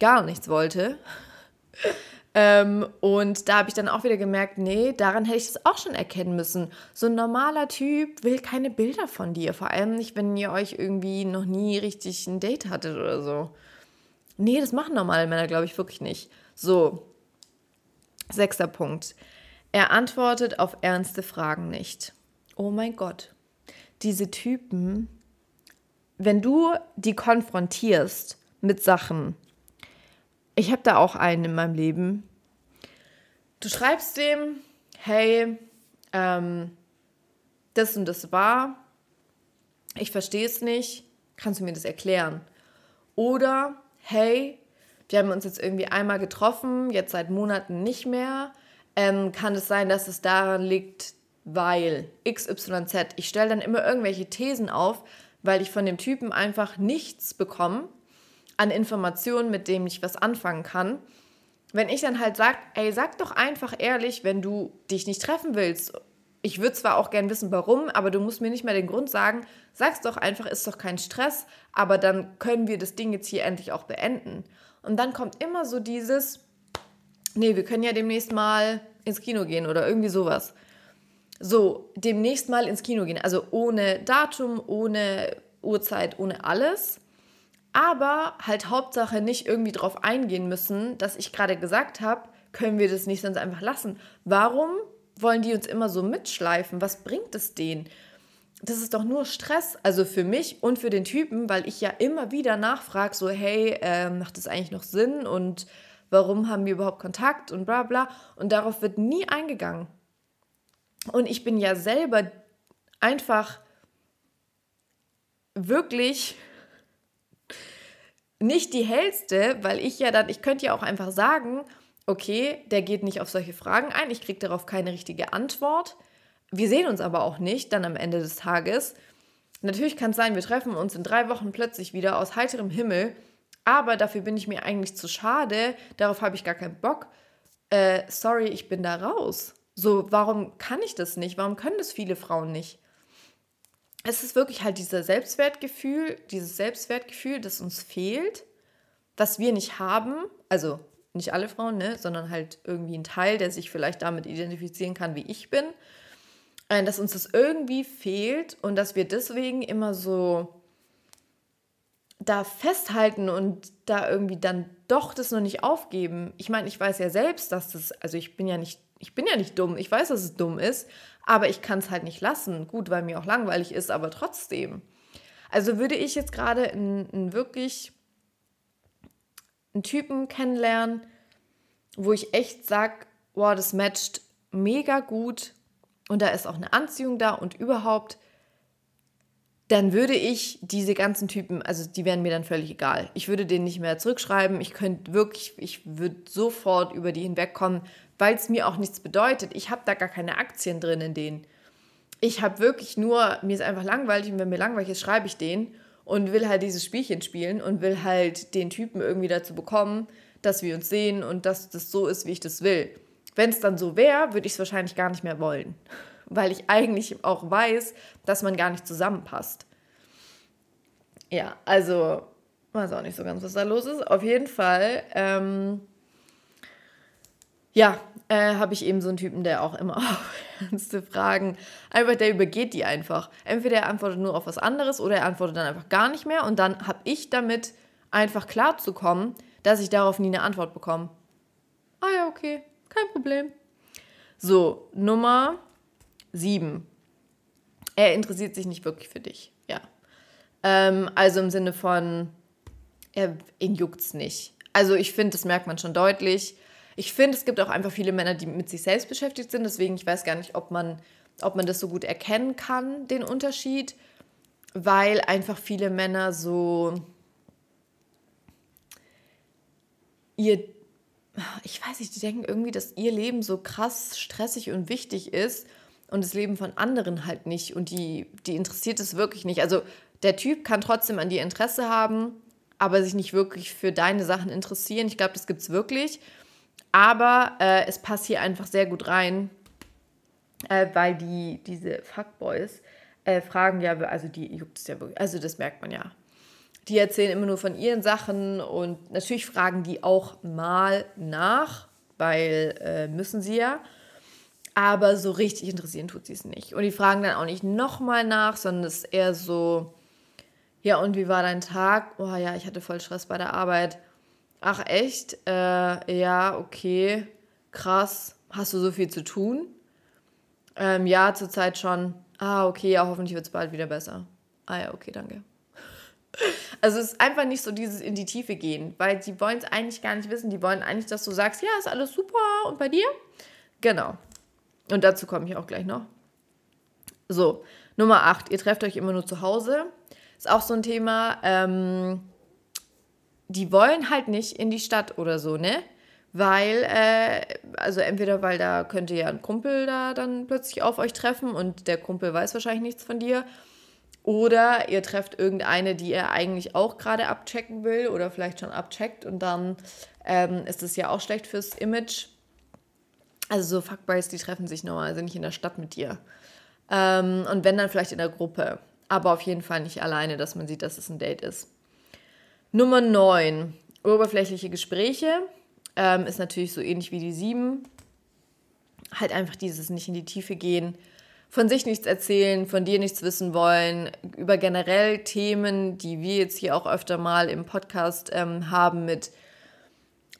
gar nichts wollte. ähm, und da habe ich dann auch wieder gemerkt, nee, daran hätte ich es auch schon erkennen müssen. So ein normaler Typ will keine Bilder von dir, vor allem nicht, wenn ihr euch irgendwie noch nie richtig ein Date hattet oder so. Nee, das machen normale Männer, glaube ich, wirklich nicht. So, sechster Punkt. Er antwortet auf ernste Fragen nicht. Oh mein Gott. Diese Typen, wenn du die konfrontierst mit Sachen, ich habe da auch einen in meinem Leben, du schreibst dem, hey, ähm, das und das war, ich verstehe es nicht, kannst du mir das erklären? Oder hey, wir haben uns jetzt irgendwie einmal getroffen, jetzt seit Monaten nicht mehr. Ähm, kann es sein, dass es daran liegt, weil XYZ. Ich stelle dann immer irgendwelche Thesen auf, weil ich von dem Typen einfach nichts bekomme an Informationen, mit denen ich was anfangen kann. Wenn ich dann halt sage, ey, sag doch einfach ehrlich, wenn du dich nicht treffen willst. Ich würde zwar auch gern wissen, warum, aber du musst mir nicht mehr den Grund sagen. Sag's doch einfach, ist doch kein Stress, aber dann können wir das Ding jetzt hier endlich auch beenden. Und dann kommt immer so dieses, nee, wir können ja demnächst mal ins Kino gehen oder irgendwie sowas. So, demnächst mal ins Kino gehen. Also ohne Datum, ohne Uhrzeit, ohne alles. Aber halt Hauptsache nicht irgendwie drauf eingehen müssen, dass ich gerade gesagt habe, können wir das nicht sonst einfach lassen. Warum wollen die uns immer so mitschleifen? Was bringt es denen? Das ist doch nur Stress, also für mich und für den Typen, weil ich ja immer wieder nachfrage, so hey, äh, macht das eigentlich noch Sinn und warum haben wir überhaupt Kontakt und bla bla. Und darauf wird nie eingegangen. Und ich bin ja selber einfach wirklich nicht die hellste, weil ich ja dann, ich könnte ja auch einfach sagen, okay, der geht nicht auf solche Fragen ein, ich kriege darauf keine richtige Antwort. Wir sehen uns aber auch nicht dann am Ende des Tages. Natürlich kann es sein, wir treffen uns in drei Wochen plötzlich wieder aus heiterem Himmel, aber dafür bin ich mir eigentlich zu schade, darauf habe ich gar keinen Bock. Äh, sorry, ich bin da raus. So, warum kann ich das nicht? Warum können das viele Frauen nicht? Es ist wirklich halt dieser Selbstwertgefühl, dieses Selbstwertgefühl, das uns fehlt, was wir nicht haben. Also nicht alle Frauen, ne, sondern halt irgendwie ein Teil, der sich vielleicht damit identifizieren kann, wie ich bin. Äh, dass uns das irgendwie fehlt und dass wir deswegen immer so da festhalten und da irgendwie dann doch das noch nicht aufgeben. Ich meine, ich weiß ja selbst, dass das, also ich bin ja nicht ich bin ja nicht dumm, ich weiß, dass es dumm ist, aber ich kann es halt nicht lassen. Gut, weil mir auch langweilig ist, aber trotzdem. Also würde ich jetzt gerade einen, wirklich einen Typen kennenlernen, wo ich echt sage, wow, das matcht mega gut und da ist auch eine Anziehung da und überhaupt, dann würde ich diese ganzen Typen, also die wären mir dann völlig egal. Ich würde denen nicht mehr zurückschreiben. Ich könnte wirklich, ich würde sofort über die hinwegkommen, weil es mir auch nichts bedeutet. Ich habe da gar keine Aktien drin in denen. Ich habe wirklich nur, mir ist einfach langweilig und wenn mir langweilig ist, schreibe ich den und will halt dieses Spielchen spielen und will halt den Typen irgendwie dazu bekommen, dass wir uns sehen und dass das so ist, wie ich das will. Wenn es dann so wäre, würde ich es wahrscheinlich gar nicht mehr wollen, weil ich eigentlich auch weiß, dass man gar nicht zusammenpasst. Ja, also weiß auch nicht so ganz, was da los ist. Auf jeden Fall ähm, ja, äh, habe ich eben so einen Typen, der auch immer auf ernste Fragen, einfach der übergeht die einfach. Entweder er antwortet nur auf was anderes oder er antwortet dann einfach gar nicht mehr und dann habe ich damit einfach klarzukommen, dass ich darauf nie eine Antwort bekomme. Ah ja, okay, kein Problem. So, Nummer sieben. Er interessiert sich nicht wirklich für dich, ja. Ähm, also im Sinne von, er, ihn juckt's nicht. Also ich finde, das merkt man schon deutlich ich finde, es gibt auch einfach viele Männer, die mit sich selbst beschäftigt sind. Deswegen, ich weiß gar nicht, ob man, ob man das so gut erkennen kann, den Unterschied, weil einfach viele Männer so ihr, ich weiß nicht, die denken irgendwie, dass ihr Leben so krass stressig und wichtig ist und das Leben von anderen halt nicht. Und die, die interessiert es wirklich nicht. Also der Typ kann trotzdem an dir Interesse haben, aber sich nicht wirklich für deine Sachen interessieren. Ich glaube, das gibt es wirklich. Aber äh, es passt hier einfach sehr gut rein, äh, weil die, diese Fuckboys äh, fragen ja, also die juckt es ja wirklich, also das merkt man ja. Die erzählen immer nur von ihren Sachen und natürlich fragen die auch mal nach, weil äh, müssen sie ja. Aber so richtig interessieren tut sie es nicht. Und die fragen dann auch nicht nochmal nach, sondern es ist eher so, ja, und wie war dein Tag? Oh ja, ich hatte voll Stress bei der Arbeit. Ach echt? Äh, ja, okay. Krass. Hast du so viel zu tun? Ähm, ja, zurzeit schon. Ah, okay, ja, hoffentlich wird es bald wieder besser. Ah ja, okay, danke. Also es ist einfach nicht so dieses in die Tiefe gehen, weil die wollen es eigentlich gar nicht wissen. Die wollen eigentlich, dass du sagst, ja, ist alles super und bei dir? Genau. Und dazu komme ich auch gleich noch. So, Nummer 8, ihr trefft euch immer nur zu Hause. Ist auch so ein Thema. Ähm, die wollen halt nicht in die Stadt oder so, ne? Weil, äh, also entweder weil da könnte ja ein Kumpel da dann plötzlich auf euch treffen und der Kumpel weiß wahrscheinlich nichts von dir. Oder ihr trefft irgendeine, die er eigentlich auch gerade abchecken will oder vielleicht schon abcheckt und dann ähm, ist es ja auch schlecht fürs Image. Also so Fuckboys, die treffen sich normalerweise nicht in der Stadt mit dir. Ähm, und wenn dann vielleicht in der Gruppe. Aber auf jeden Fall nicht alleine, dass man sieht, dass es ein Date ist. Nummer 9. Oberflächliche Gespräche. Ähm, ist natürlich so ähnlich wie die 7. Halt einfach dieses nicht in die Tiefe gehen, von sich nichts erzählen, von dir nichts wissen wollen, über generell Themen, die wir jetzt hier auch öfter mal im Podcast ähm, haben mit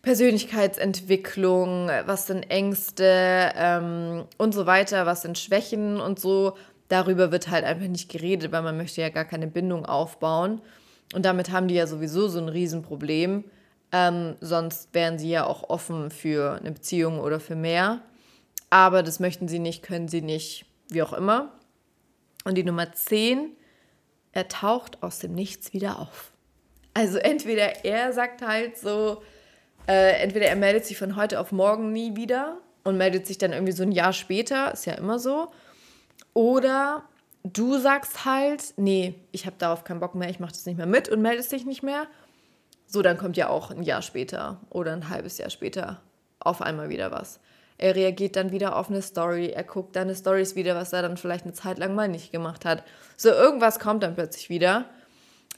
Persönlichkeitsentwicklung, was sind Ängste ähm, und so weiter, was sind Schwächen und so. Darüber wird halt einfach nicht geredet, weil man möchte ja gar keine Bindung aufbauen. Und damit haben die ja sowieso so ein Riesenproblem. Ähm, sonst wären sie ja auch offen für eine Beziehung oder für mehr. Aber das möchten sie nicht, können sie nicht, wie auch immer. Und die Nummer 10, er taucht aus dem Nichts wieder auf. Also entweder er sagt halt so, äh, entweder er meldet sich von heute auf morgen nie wieder und meldet sich dann irgendwie so ein Jahr später, ist ja immer so. Oder du sagst halt, nee, ich habe darauf keinen Bock mehr, ich mache das nicht mehr mit und meldest dich nicht mehr. So, dann kommt ja auch ein Jahr später oder ein halbes Jahr später auf einmal wieder was. Er reagiert dann wieder auf eine Story, er guckt deine Stories wieder, was er dann vielleicht eine Zeit lang mal nicht gemacht hat. So, irgendwas kommt dann plötzlich wieder.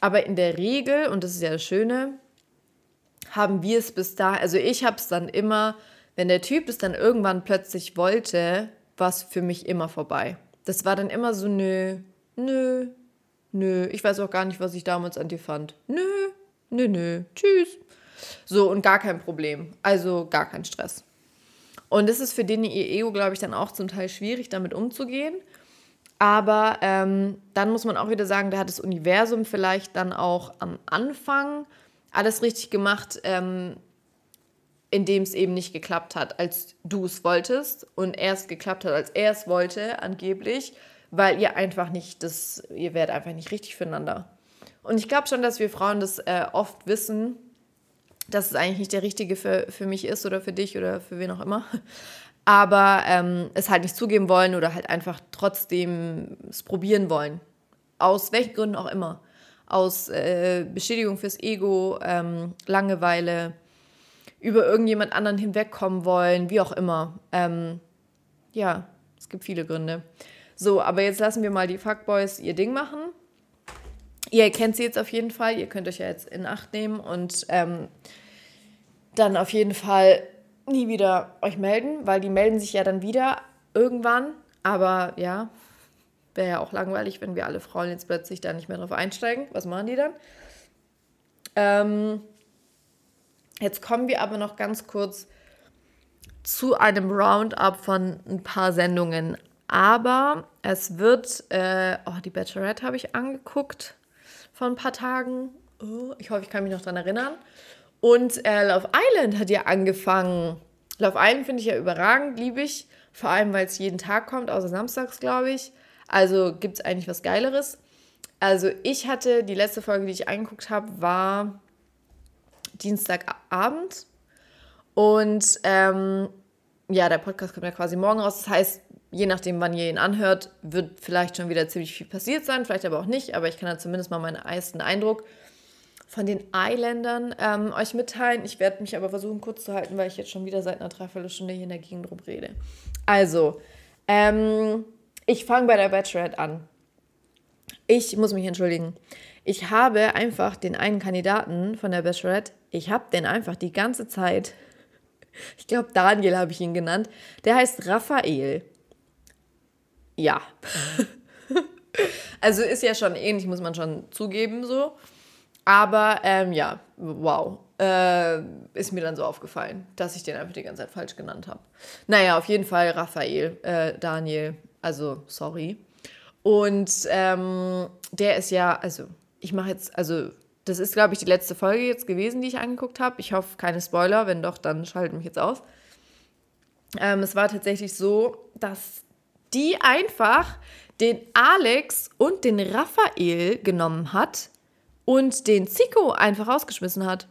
Aber in der Regel, und das ist ja das Schöne, haben wir es bis da, also ich habe es dann immer, wenn der Typ es dann irgendwann plötzlich wollte, war es für mich immer vorbei das war dann immer so, nö, nö, nö, ich weiß auch gar nicht, was ich damals an dir fand. Nö, nö, nö, tschüss. So, und gar kein Problem. Also gar kein Stress. Und das ist für den ihr Ego, glaube ich, dann auch zum Teil schwierig, damit umzugehen. Aber ähm, dann muss man auch wieder sagen, da hat das Universum vielleicht dann auch am Anfang alles richtig gemacht, ähm, in dem es eben nicht geklappt hat, als du es wolltest und erst geklappt hat, als er es wollte, angeblich, weil ihr einfach nicht das, ihr werdet einfach nicht richtig füreinander. Und ich glaube schon, dass wir Frauen das äh, oft wissen, dass es eigentlich nicht der Richtige für, für mich ist oder für dich oder für wen auch immer. Aber ähm, es halt nicht zugeben wollen oder halt einfach trotzdem es probieren wollen. Aus welchen Gründen auch immer. Aus äh, Bestätigung fürs Ego, ähm, Langeweile, über irgendjemand anderen hinwegkommen wollen, wie auch immer. Ähm, ja, es gibt viele Gründe. So, aber jetzt lassen wir mal die Fuckboys ihr Ding machen. Ihr kennt sie jetzt auf jeden Fall. Ihr könnt euch ja jetzt in Acht nehmen und ähm, dann auf jeden Fall nie wieder euch melden, weil die melden sich ja dann wieder irgendwann. Aber ja, wäre ja auch langweilig, wenn wir alle Frauen jetzt plötzlich da nicht mehr drauf einsteigen. Was machen die dann? Ähm, Jetzt kommen wir aber noch ganz kurz zu einem Roundup von ein paar Sendungen. Aber es wird, äh, oh, die Bachelorette habe ich angeguckt vor ein paar Tagen. Oh, ich hoffe, ich kann mich noch daran erinnern. Und äh, Love Island hat ja angefangen. Love Island finde ich ja überragend, liebe ich. Vor allem, weil es jeden Tag kommt, außer samstags, glaube ich. Also gibt es eigentlich was Geileres. Also ich hatte, die letzte Folge, die ich angeguckt habe, war Dienstagabend. Und ähm, ja, der Podcast kommt ja quasi morgen raus. Das heißt, je nachdem, wann ihr ihn anhört, wird vielleicht schon wieder ziemlich viel passiert sein, vielleicht aber auch nicht. Aber ich kann da zumindest mal meinen ersten Eindruck von den Eiländern ähm, euch mitteilen. Ich werde mich aber versuchen, kurz zu halten, weil ich jetzt schon wieder seit einer Dreiviertelstunde hier in der Gegend drum rede. Also, ähm, ich fange bei der Bachelorette an. Ich muss mich entschuldigen. Ich habe einfach den einen Kandidaten von der Bachelorette, ich habe den einfach die ganze Zeit, ich glaube Daniel habe ich ihn genannt, der heißt Raphael. Ja. also ist ja schon ähnlich, muss man schon zugeben so. Aber ähm, ja, wow. Äh, ist mir dann so aufgefallen, dass ich den einfach die ganze Zeit falsch genannt habe. Naja, auf jeden Fall Raphael, äh, Daniel, also sorry. Und ähm, der ist ja, also ich mache jetzt, also das ist, glaube ich, die letzte Folge jetzt gewesen, die ich angeguckt habe. Ich hoffe, keine Spoiler. Wenn doch, dann schaltet mich jetzt aus. Ähm, es war tatsächlich so, dass die einfach den Alex und den Raphael genommen hat und den Zico einfach rausgeschmissen hat.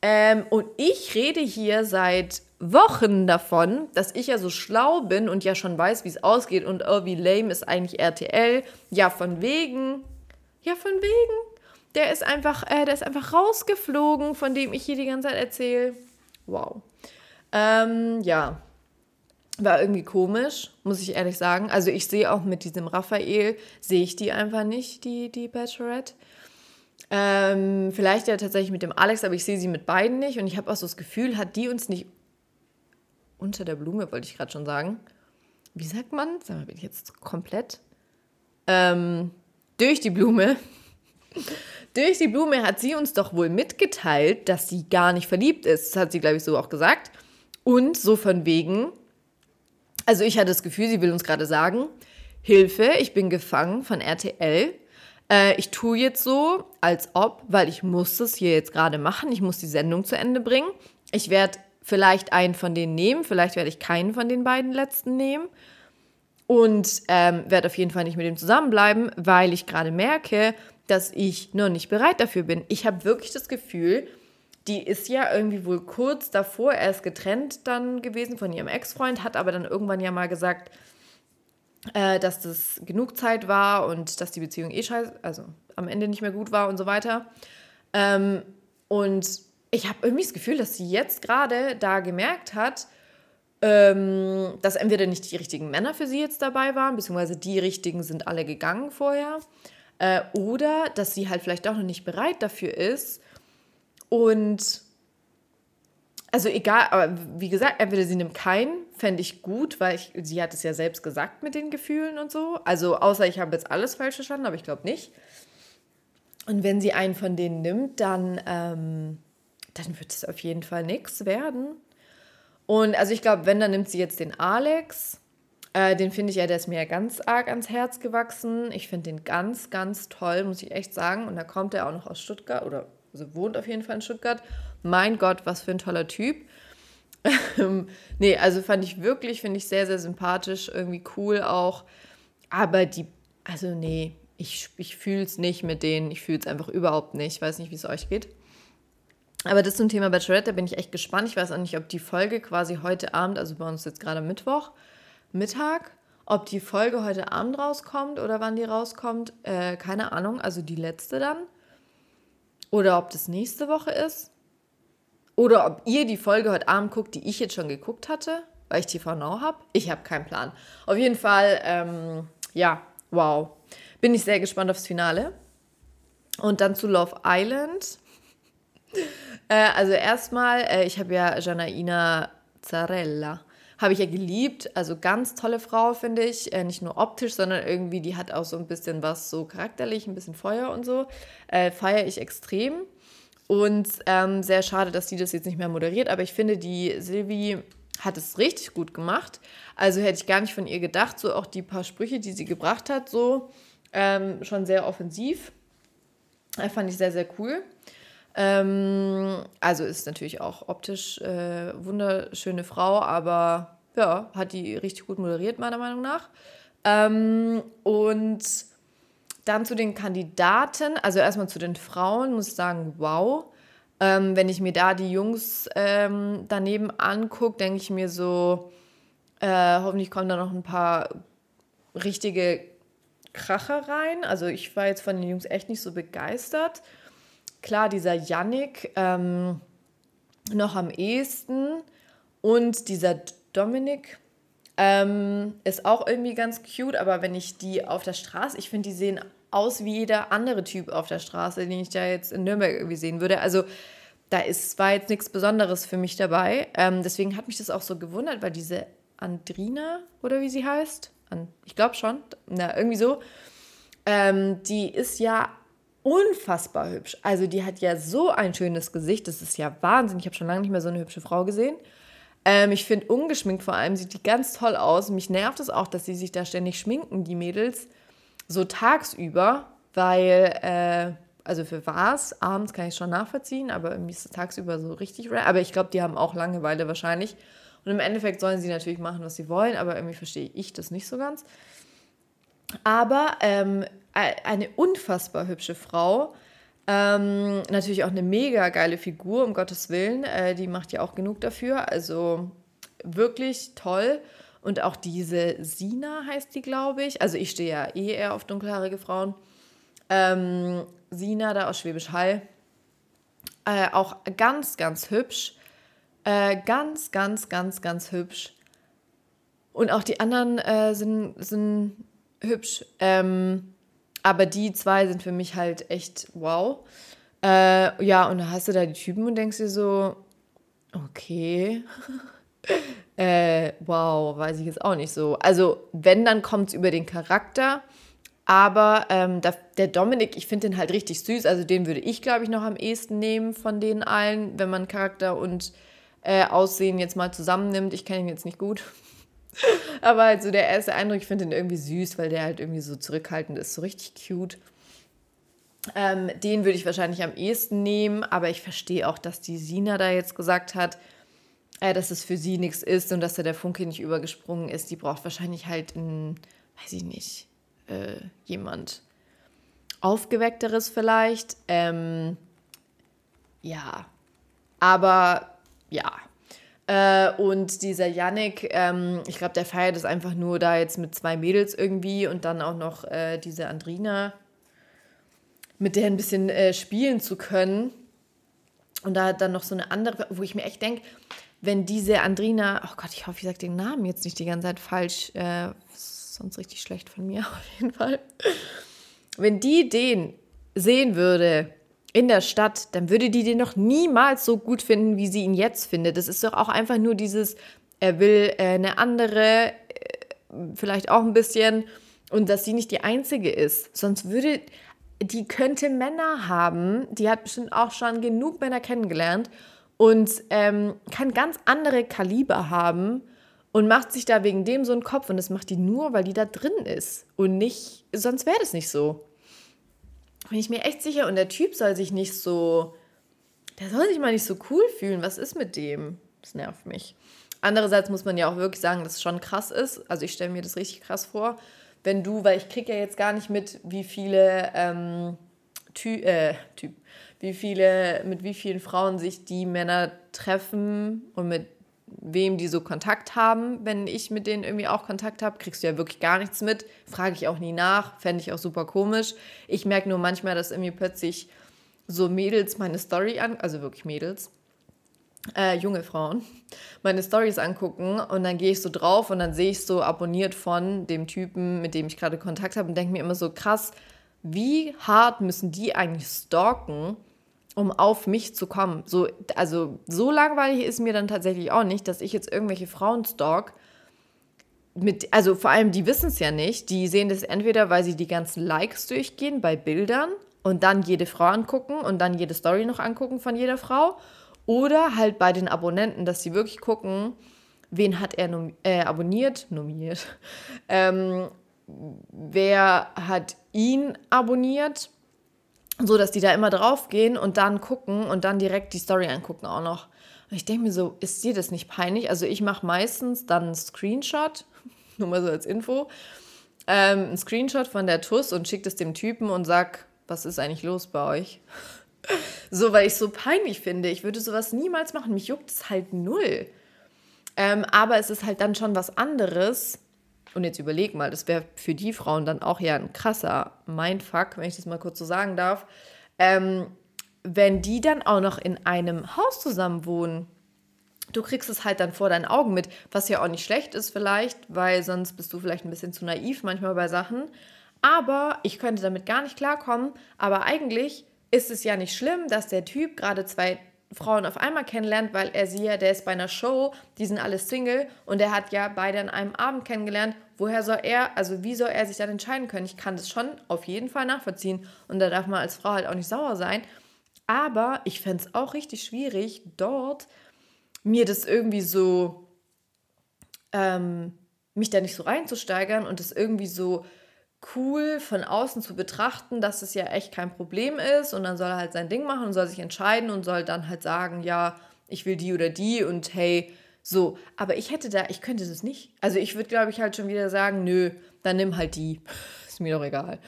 Ähm, und ich rede hier seit Wochen davon, dass ich ja so schlau bin und ja schon weiß, wie es ausgeht und oh, wie lame ist eigentlich RTL. Ja, von wegen. Ja, von wegen. Der ist einfach, äh, der ist einfach rausgeflogen, von dem ich hier die ganze Zeit erzähle. Wow. Ähm, ja. War irgendwie komisch, muss ich ehrlich sagen. Also ich sehe auch mit diesem Raphael, sehe ich die einfach nicht, die, die Bachelorette. Ähm, vielleicht ja tatsächlich mit dem Alex, aber ich sehe sie mit beiden nicht. Und ich habe auch so das Gefühl, hat die uns nicht unter der Blume, wollte ich gerade schon sagen. Wie sagt man? Sag mal, bin ich jetzt komplett? Ähm, durch die Blume. durch die Blume hat sie uns doch wohl mitgeteilt, dass sie gar nicht verliebt ist. Das hat sie, glaube ich, so auch gesagt. Und so von wegen, also ich hatte das Gefühl, sie will uns gerade sagen, Hilfe, ich bin gefangen von RTL. Äh, ich tue jetzt so, als ob, weil ich muss es hier jetzt gerade machen, ich muss die Sendung zu Ende bringen. Ich werde vielleicht einen von denen nehmen, vielleicht werde ich keinen von den beiden letzten nehmen und ähm, werde auf jeden Fall nicht mit dem zusammenbleiben, weil ich gerade merke, dass ich noch nicht bereit dafür bin. Ich habe wirklich das Gefühl, die ist ja irgendwie wohl kurz davor erst getrennt dann gewesen von ihrem Ex-Freund, hat aber dann irgendwann ja mal gesagt, äh, dass das genug Zeit war und dass die Beziehung eh scheiße, also am Ende nicht mehr gut war und so weiter. Ähm, und ich habe irgendwie das Gefühl, dass sie jetzt gerade da gemerkt hat, ähm, dass entweder nicht die richtigen Männer für sie jetzt dabei waren, beziehungsweise die richtigen sind alle gegangen vorher, äh, oder dass sie halt vielleicht auch noch nicht bereit dafür ist. Und also egal, aber wie gesagt, entweder sie nimmt keinen, fände ich gut, weil ich, sie hat es ja selbst gesagt mit den Gefühlen und so. Also außer ich habe jetzt alles falsch verstanden, aber ich glaube nicht. Und wenn sie einen von denen nimmt, dann ähm, dann wird es auf jeden Fall nichts werden. Und also ich glaube, wenn, dann nimmt sie jetzt den Alex. Äh, den finde ich ja, der ist mir ja ganz arg ans Herz gewachsen. Ich finde den ganz, ganz toll, muss ich echt sagen. Und da kommt er auch noch aus Stuttgart oder also wohnt auf jeden Fall in Stuttgart. Mein Gott, was für ein toller Typ. nee, also fand ich wirklich, finde ich sehr, sehr sympathisch, irgendwie cool auch. Aber die, also nee, ich, ich fühle es nicht mit denen. Ich fühle es einfach überhaupt nicht. Ich weiß nicht, wie es euch geht. Aber das zum Thema Bachelorette, da bin ich echt gespannt. Ich weiß auch nicht, ob die Folge quasi heute Abend, also bei uns jetzt gerade Mittwoch, Mittag, ob die Folge heute Abend rauskommt oder wann die rauskommt. Äh, keine Ahnung, also die letzte dann. Oder ob das nächste Woche ist. Oder ob ihr die Folge heute Abend guckt, die ich jetzt schon geguckt hatte, weil ich TV Now habe. Ich habe keinen Plan. Auf jeden Fall, ähm, ja, wow. Bin ich sehr gespannt aufs Finale. Und dann zu Love Island äh, also erstmal, äh, ich habe ja Janaina Zarella. Habe ich ja geliebt. Also ganz tolle Frau, finde ich. Äh, nicht nur optisch, sondern irgendwie, die hat auch so ein bisschen was so charakterlich, ein bisschen Feuer und so. Äh, Feiere ich extrem. Und ähm, sehr schade, dass sie das jetzt nicht mehr moderiert. Aber ich finde, die Silvi hat es richtig gut gemacht. Also hätte ich gar nicht von ihr gedacht. So auch die paar Sprüche, die sie gebracht hat, so ähm, schon sehr offensiv. Äh, fand ich sehr, sehr cool. Ähm, also ist natürlich auch optisch äh, wunderschöne Frau, aber ja, hat die richtig gut moderiert, meiner Meinung nach. Ähm, und dann zu den Kandidaten, also erstmal zu den Frauen, muss ich sagen, wow. Ähm, wenn ich mir da die Jungs ähm, daneben angucke, denke ich mir so, äh, hoffentlich kommen da noch ein paar richtige Kracher rein. Also ich war jetzt von den Jungs echt nicht so begeistert. Klar dieser Yannick ähm, noch am ehesten und dieser Dominik ähm, ist auch irgendwie ganz cute, aber wenn ich die auf der Straße, ich finde, die sehen aus wie jeder andere Typ auf der Straße, den ich da jetzt in Nürnberg irgendwie sehen würde. Also da ist, war jetzt nichts Besonderes für mich dabei. Ähm, deswegen hat mich das auch so gewundert, weil diese Andrina oder wie sie heißt, An, ich glaube schon, na, irgendwie so, ähm, die ist ja unfassbar hübsch. Also die hat ja so ein schönes Gesicht, das ist ja Wahnsinn. Ich habe schon lange nicht mehr so eine hübsche Frau gesehen. Ähm, ich finde ungeschminkt vor allem sieht die ganz toll aus. Mich nervt es auch, dass sie sich da ständig schminken, die Mädels, so tagsüber, weil, äh, also für was, abends kann ich schon nachvollziehen, aber irgendwie ist es tagsüber so richtig rare. Aber ich glaube, die haben auch Langeweile wahrscheinlich. Und im Endeffekt sollen sie natürlich machen, was sie wollen, aber irgendwie verstehe ich das nicht so ganz. Aber ähm, eine unfassbar hübsche Frau. Ähm, natürlich auch eine mega geile Figur, um Gottes Willen. Äh, die macht ja auch genug dafür. Also wirklich toll. Und auch diese Sina heißt die, glaube ich. Also ich stehe ja eh eher auf dunkelhaarige Frauen. Ähm, Sina da aus Schwäbisch Hall. Äh, auch ganz, ganz hübsch. Äh, ganz, ganz, ganz, ganz hübsch. Und auch die anderen äh, sind, sind hübsch. Ähm, aber die zwei sind für mich halt echt wow. Äh, ja, und da hast du da die Typen und denkst dir so, okay. äh, wow, weiß ich jetzt auch nicht so. Also, wenn, dann kommt es über den Charakter. Aber ähm, der, der Dominik, ich finde den halt richtig süß. Also, den würde ich, glaube ich, noch am ehesten nehmen von den allen, wenn man Charakter und äh, Aussehen jetzt mal zusammennimmt. Ich kenne ihn jetzt nicht gut. Aber halt so der erste Eindruck, ich finde ihn irgendwie süß, weil der halt irgendwie so zurückhaltend ist, so richtig cute. Ähm, den würde ich wahrscheinlich am ehesten nehmen, aber ich verstehe auch, dass die Sina da jetzt gesagt hat, äh, dass es für sie nichts ist und dass da der Funke nicht übergesprungen ist. Die braucht wahrscheinlich halt ein, weiß ich nicht, äh, jemand Aufgeweckteres vielleicht. Ähm, ja, aber ja, äh, und dieser Yannick, ähm, ich glaube, der feiert es einfach nur da jetzt mit zwei Mädels irgendwie und dann auch noch äh, diese Andrina, mit der ein bisschen äh, spielen zu können. Und da dann noch so eine andere, wo ich mir echt denke, wenn diese Andrina, oh Gott, ich hoffe, ich sage den Namen jetzt nicht die ganze Zeit falsch, äh, sonst richtig schlecht von mir auf jeden Fall. Wenn die den sehen würde, in der Stadt, dann würde die den noch niemals so gut finden, wie sie ihn jetzt findet. Das ist doch auch einfach nur dieses, er will äh, eine andere, äh, vielleicht auch ein bisschen, und dass sie nicht die einzige ist. Sonst würde, die könnte Männer haben, die hat bestimmt auch schon genug Männer kennengelernt und ähm, kann ganz andere Kaliber haben und macht sich da wegen dem so einen Kopf. Und das macht die nur, weil die da drin ist. Und nicht, sonst wäre das nicht so bin ich mir echt sicher. Und der Typ soll sich nicht so, der soll sich mal nicht so cool fühlen. Was ist mit dem? Das nervt mich. Andererseits muss man ja auch wirklich sagen, dass es schon krass ist. Also ich stelle mir das richtig krass vor, wenn du, weil ich kriege ja jetzt gar nicht mit, wie viele ähm, Ty äh, Typ, wie viele, mit wie vielen Frauen sich die Männer treffen und mit wem die so Kontakt haben. Wenn ich mit denen irgendwie auch Kontakt habe, kriegst du ja wirklich gar nichts mit. Frage ich auch nie nach, fände ich auch super komisch. Ich merke nur manchmal, dass irgendwie plötzlich so Mädels meine Story an, also wirklich Mädels, äh, junge Frauen, meine Stories angucken und dann gehe ich so drauf und dann sehe ich so abonniert von dem Typen, mit dem ich gerade Kontakt habe und denke mir immer so krass, wie hart müssen die eigentlich stalken, um auf mich zu kommen. So, also so langweilig ist mir dann tatsächlich auch nicht, dass ich jetzt irgendwelche Frauen stalk. Mit, also vor allem, die wissen es ja nicht. Die sehen das entweder, weil sie die ganzen Likes durchgehen bei Bildern und dann jede Frau angucken und dann jede Story noch angucken von jeder Frau. Oder halt bei den Abonnenten, dass sie wirklich gucken, wen hat er äh, abonniert, nominiert, ähm, wer hat ihn abonniert so dass die da immer drauf gehen und dann gucken und dann direkt die Story angucken auch noch. Und ich denke mir so, ist dir das nicht peinlich? Also ich mache meistens dann einen Screenshot, nur mal so als Info, ähm, einen Screenshot von der TUS und schicke das dem Typen und sag, was ist eigentlich los bei euch? so, weil ich es so peinlich finde. Ich würde sowas niemals machen. Mich juckt es halt null. Ähm, aber es ist halt dann schon was anderes, und jetzt überleg mal, das wäre für die Frauen dann auch ja ein krasser Mindfuck, wenn ich das mal kurz so sagen darf. Ähm, wenn die dann auch noch in einem Haus zusammen wohnen, du kriegst es halt dann vor deinen Augen mit, was ja auch nicht schlecht ist vielleicht, weil sonst bist du vielleicht ein bisschen zu naiv manchmal bei Sachen. Aber ich könnte damit gar nicht klarkommen. Aber eigentlich ist es ja nicht schlimm, dass der Typ gerade zwei Frauen auf einmal kennenlernt, weil er sie ja, der ist bei einer Show, die sind alle Single und er hat ja beide an einem Abend kennengelernt. Woher soll er, also wie soll er sich dann entscheiden können? Ich kann das schon auf jeden Fall nachvollziehen und da darf man als Frau halt auch nicht sauer sein. Aber ich fände es auch richtig schwierig, dort mir das irgendwie so, ähm, mich da nicht so reinzusteigern und das irgendwie so cool von außen zu betrachten, dass es ja echt kein Problem ist und dann soll er halt sein Ding machen und soll sich entscheiden und soll dann halt sagen, ja, ich will die oder die und hey, so. Aber ich hätte da, ich könnte das nicht. Also ich würde, glaube ich, halt schon wieder sagen, nö, dann nimm halt die. ist mir doch egal.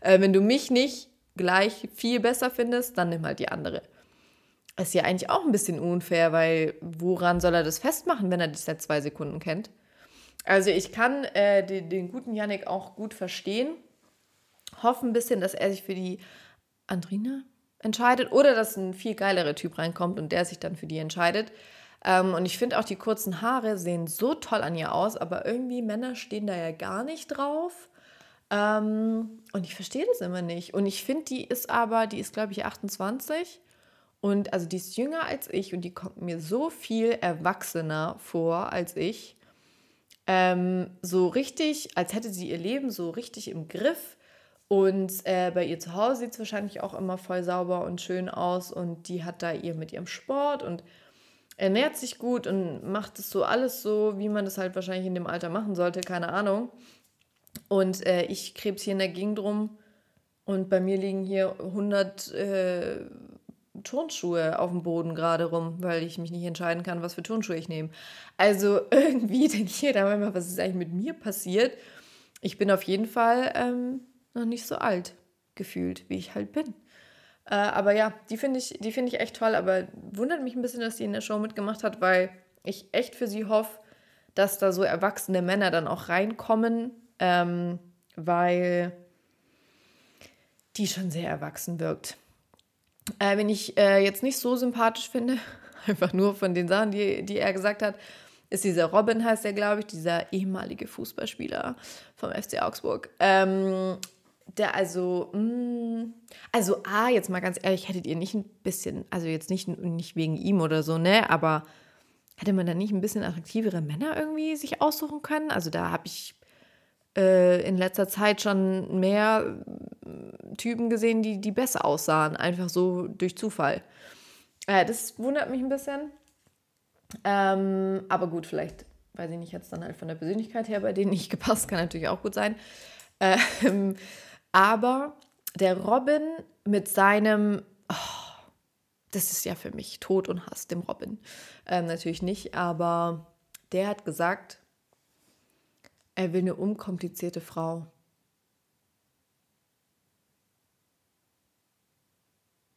Äh, wenn du mich nicht gleich viel besser findest, dann nimm halt die andere. Ist ja eigentlich auch ein bisschen unfair, weil woran soll er das festmachen, wenn er dich seit zwei Sekunden kennt? Also ich kann äh, den, den, guten Yannick auch gut verstehen. Hoffe ein bisschen, dass er sich für die Andrina entscheidet oder dass ein viel geilerer Typ reinkommt und der sich dann für die entscheidet. Ähm, und ich finde auch die kurzen Haare sehen so toll an ihr aus, aber irgendwie Männer stehen da ja gar nicht drauf. Ähm, und ich verstehe das immer nicht. Und ich finde, die ist aber, die ist glaube ich 28 und also die ist jünger als ich und die kommt mir so viel erwachsener vor als ich. Ähm, so richtig, als hätte sie ihr Leben so richtig im Griff. Und äh, bei ihr zu Hause sieht es wahrscheinlich auch immer voll sauber und schön aus. Und die hat da ihr mit ihrem Sport und ernährt sich gut und macht es so alles so, wie man das halt wahrscheinlich in dem Alter machen sollte, keine Ahnung. Und äh, ich krebs hier in der Gegend rum und bei mir liegen hier 100 äh, Turnschuhe auf dem Boden gerade rum, weil ich mich nicht entscheiden kann, was für Turnschuhe ich nehme. Also irgendwie denke ich da manchmal, was ist eigentlich mit mir passiert? Ich bin auf jeden Fall ähm, noch nicht so alt gefühlt, wie ich halt bin. Äh, aber ja, die finde ich, die ich echt toll, aber wundert mich ein bisschen, dass sie in der Show mitgemacht hat, weil ich echt für sie hoffe, dass da so erwachsene Männer dann auch reinkommen, ähm, weil die schon sehr erwachsen wirkt. Äh, wenn ich äh, jetzt nicht so sympathisch finde, einfach nur von den Sachen, die, die er gesagt hat, ist dieser Robin, heißt er, glaube ich, dieser ehemalige Fußballspieler vom FC Augsburg. Ähm, der also, mh, mm, also A, jetzt mal ganz ehrlich, hättet ihr nicht ein bisschen, also jetzt nicht, nicht wegen ihm oder so, ne, aber hätte man da nicht ein bisschen attraktivere Männer irgendwie sich aussuchen können? Also da habe ich äh, in letzter Zeit schon mehr äh, Typen gesehen, die, die besser aussahen, einfach so durch Zufall. Äh, das wundert mich ein bisschen. Ähm, aber gut, vielleicht, weiß ich nicht, jetzt dann halt von der Persönlichkeit her bei denen nicht gepasst, kann natürlich auch gut sein. Ähm, aber der Robin mit seinem, oh, das ist ja für mich Tod und Hass, dem Robin. Ähm, natürlich nicht, aber der hat gesagt, er will eine unkomplizierte Frau.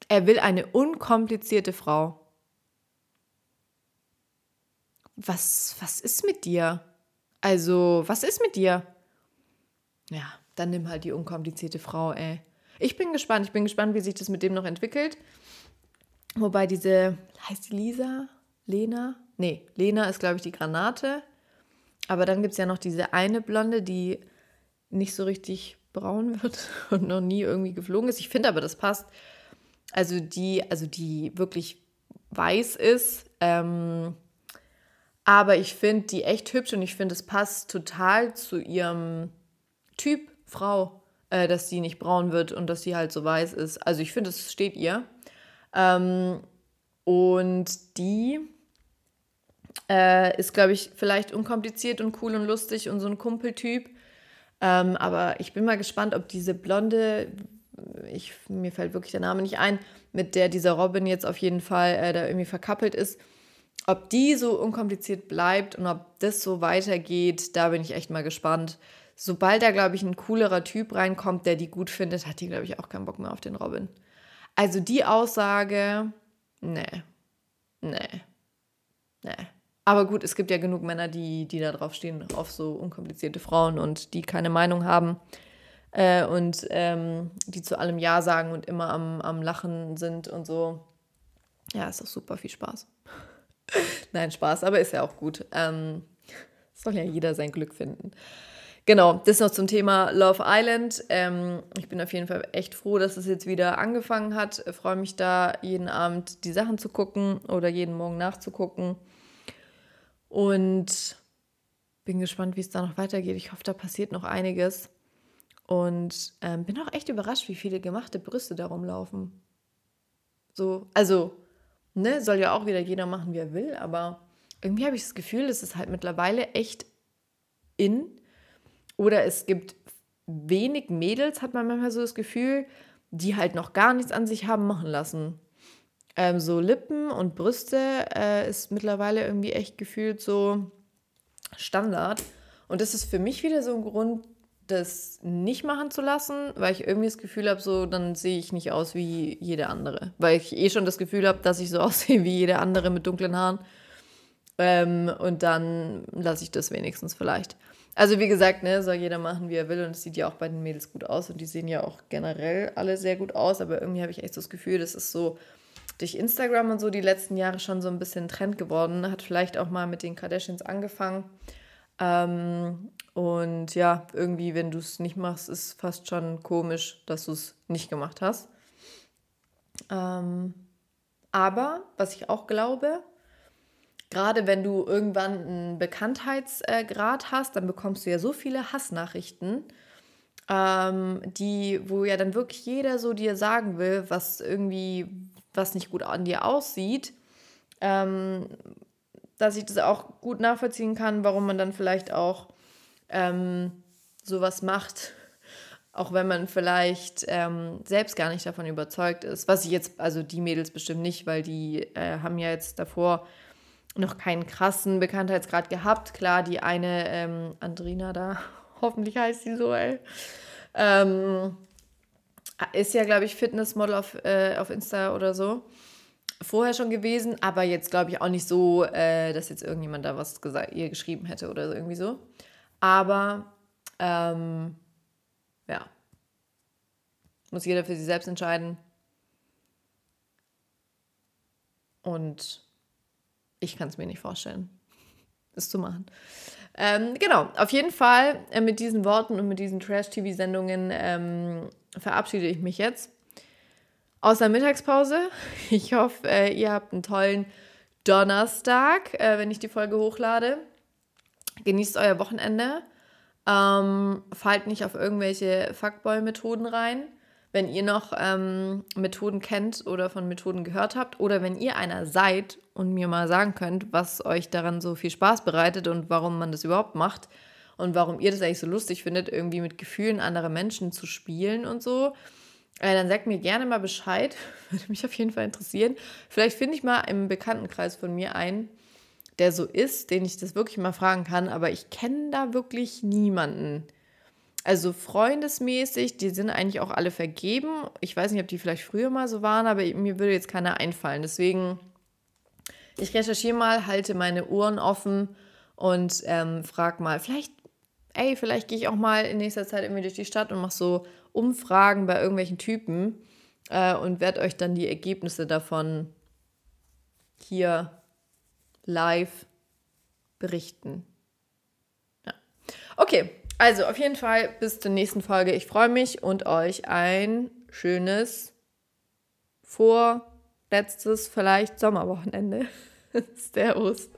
Er will eine unkomplizierte Frau. Was, was ist mit dir? Also, was ist mit dir? Ja, dann nimm halt die unkomplizierte Frau, ey. Ich bin gespannt. Ich bin gespannt, wie sich das mit dem noch entwickelt. Wobei diese, heißt die Lisa? Lena? Nee, Lena ist, glaube ich, die Granate. Aber dann gibt es ja noch diese eine Blonde, die nicht so richtig braun wird und noch nie irgendwie geflogen ist. Ich finde aber, das passt. Also die, also die wirklich weiß ist. Ähm, aber ich finde die echt hübsch und ich finde, es passt total zu ihrem Typ Frau, äh, dass sie nicht braun wird und dass sie halt so weiß ist. Also ich finde, es steht ihr. Ähm, und die äh, ist, glaube ich, vielleicht unkompliziert und cool und lustig und so ein Kumpeltyp. Ähm, aber ich bin mal gespannt, ob diese blonde, ich, mir fällt wirklich der Name nicht ein, mit der dieser Robin jetzt auf jeden Fall äh, da irgendwie verkappelt ist, ob die so unkompliziert bleibt und ob das so weitergeht, da bin ich echt mal gespannt. Sobald da, glaube ich, ein coolerer Typ reinkommt, der die gut findet, hat die, glaube ich, auch keinen Bock mehr auf den Robin. Also die Aussage, nee, nee, nee. Aber gut, es gibt ja genug Männer, die, die da drauf stehen, auf so unkomplizierte Frauen und die keine Meinung haben. äh, und ähm, die zu allem Ja sagen und immer am, am Lachen sind und so. Ja, ist doch super viel Spaß. Nein, Spaß, aber ist ja auch gut. Ähm, soll ja jeder sein Glück finden. Genau, das noch zum Thema Love Island. Ähm, ich bin auf jeden Fall echt froh, dass es jetzt wieder angefangen hat. Freue mich da, jeden Abend die Sachen zu gucken oder jeden Morgen nachzugucken. Und bin gespannt, wie es da noch weitergeht. Ich hoffe, da passiert noch einiges. Und ähm, bin auch echt überrascht, wie viele gemachte Brüste da rumlaufen. So, also, ne, soll ja auch wieder jeder machen, wie er will, aber irgendwie habe ich das Gefühl, es ist halt mittlerweile echt in. Oder es gibt wenig Mädels, hat man manchmal so das Gefühl, die halt noch gar nichts an sich haben machen lassen. Ähm, so Lippen und Brüste äh, ist mittlerweile irgendwie echt gefühlt so Standard. Und das ist für mich wieder so ein Grund, das nicht machen zu lassen, weil ich irgendwie das Gefühl habe, so dann sehe ich nicht aus wie jede andere. Weil ich eh schon das Gefühl habe, dass ich so aussehe wie jede andere mit dunklen Haaren. Ähm, und dann lasse ich das wenigstens vielleicht. Also wie gesagt, ne, soll jeder machen, wie er will. Und es sieht ja auch bei den Mädels gut aus. Und die sehen ja auch generell alle sehr gut aus. Aber irgendwie habe ich echt das Gefühl, das ist so durch Instagram und so die letzten Jahre schon so ein bisschen Trend geworden. Hat vielleicht auch mal mit den Kardashians angefangen. Ähm, und ja, irgendwie, wenn du es nicht machst, ist fast schon komisch, dass du es nicht gemacht hast. Ähm, aber was ich auch glaube, gerade wenn du irgendwann einen Bekanntheitsgrad hast, dann bekommst du ja so viele Hassnachrichten, ähm, die, wo ja dann wirklich jeder so dir sagen will, was irgendwie, was nicht gut an dir aussieht, ähm, dass ich das auch gut nachvollziehen kann, warum man dann vielleicht auch ähm, sowas macht, auch wenn man vielleicht ähm, selbst gar nicht davon überzeugt ist. Was ich jetzt, also die Mädels bestimmt nicht, weil die äh, haben ja jetzt davor noch keinen krassen Bekanntheitsgrad gehabt. Klar, die eine ähm, Andrina da, hoffentlich heißt sie so, ey. Ähm, ist ja, glaube ich, Fitnessmodel auf, äh, auf Insta oder so vorher schon gewesen, aber jetzt glaube ich auch nicht so, äh, dass jetzt irgendjemand da was gesagt, ihr geschrieben hätte oder irgendwie so. Aber ähm, ja, muss jeder für sich selbst entscheiden. Und ich kann es mir nicht vorstellen, es zu machen. Ähm, genau, auf jeden Fall äh, mit diesen Worten und mit diesen Trash-TV-Sendungen ähm, verabschiede ich mich jetzt aus der Mittagspause. Ich hoffe, äh, ihr habt einen tollen Donnerstag, äh, wenn ich die Folge hochlade. Genießt euer Wochenende. Ähm, fallt nicht auf irgendwelche Fuckboy-Methoden rein. Wenn ihr noch ähm, Methoden kennt oder von Methoden gehört habt oder wenn ihr einer seid und mir mal sagen könnt, was euch daran so viel Spaß bereitet und warum man das überhaupt macht und warum ihr das eigentlich so lustig findet, irgendwie mit Gefühlen anderer Menschen zu spielen und so, äh, dann sagt mir gerne mal Bescheid. Würde mich auf jeden Fall interessieren. Vielleicht finde ich mal im Bekanntenkreis von mir einen, der so ist, den ich das wirklich mal fragen kann. Aber ich kenne da wirklich niemanden. Also freundesmäßig, die sind eigentlich auch alle vergeben. Ich weiß nicht, ob die vielleicht früher mal so waren, aber mir würde jetzt keiner einfallen. Deswegen, ich recherchiere mal, halte meine Ohren offen und ähm, frage mal, vielleicht, ey, vielleicht gehe ich auch mal in nächster Zeit irgendwie durch die Stadt und mache so Umfragen bei irgendwelchen Typen äh, und werde euch dann die Ergebnisse davon hier live berichten. Ja. Okay, also auf jeden Fall bis zur nächsten Folge. Ich freue mich und euch ein schönes vorletztes, vielleicht Sommerwochenende. Servus.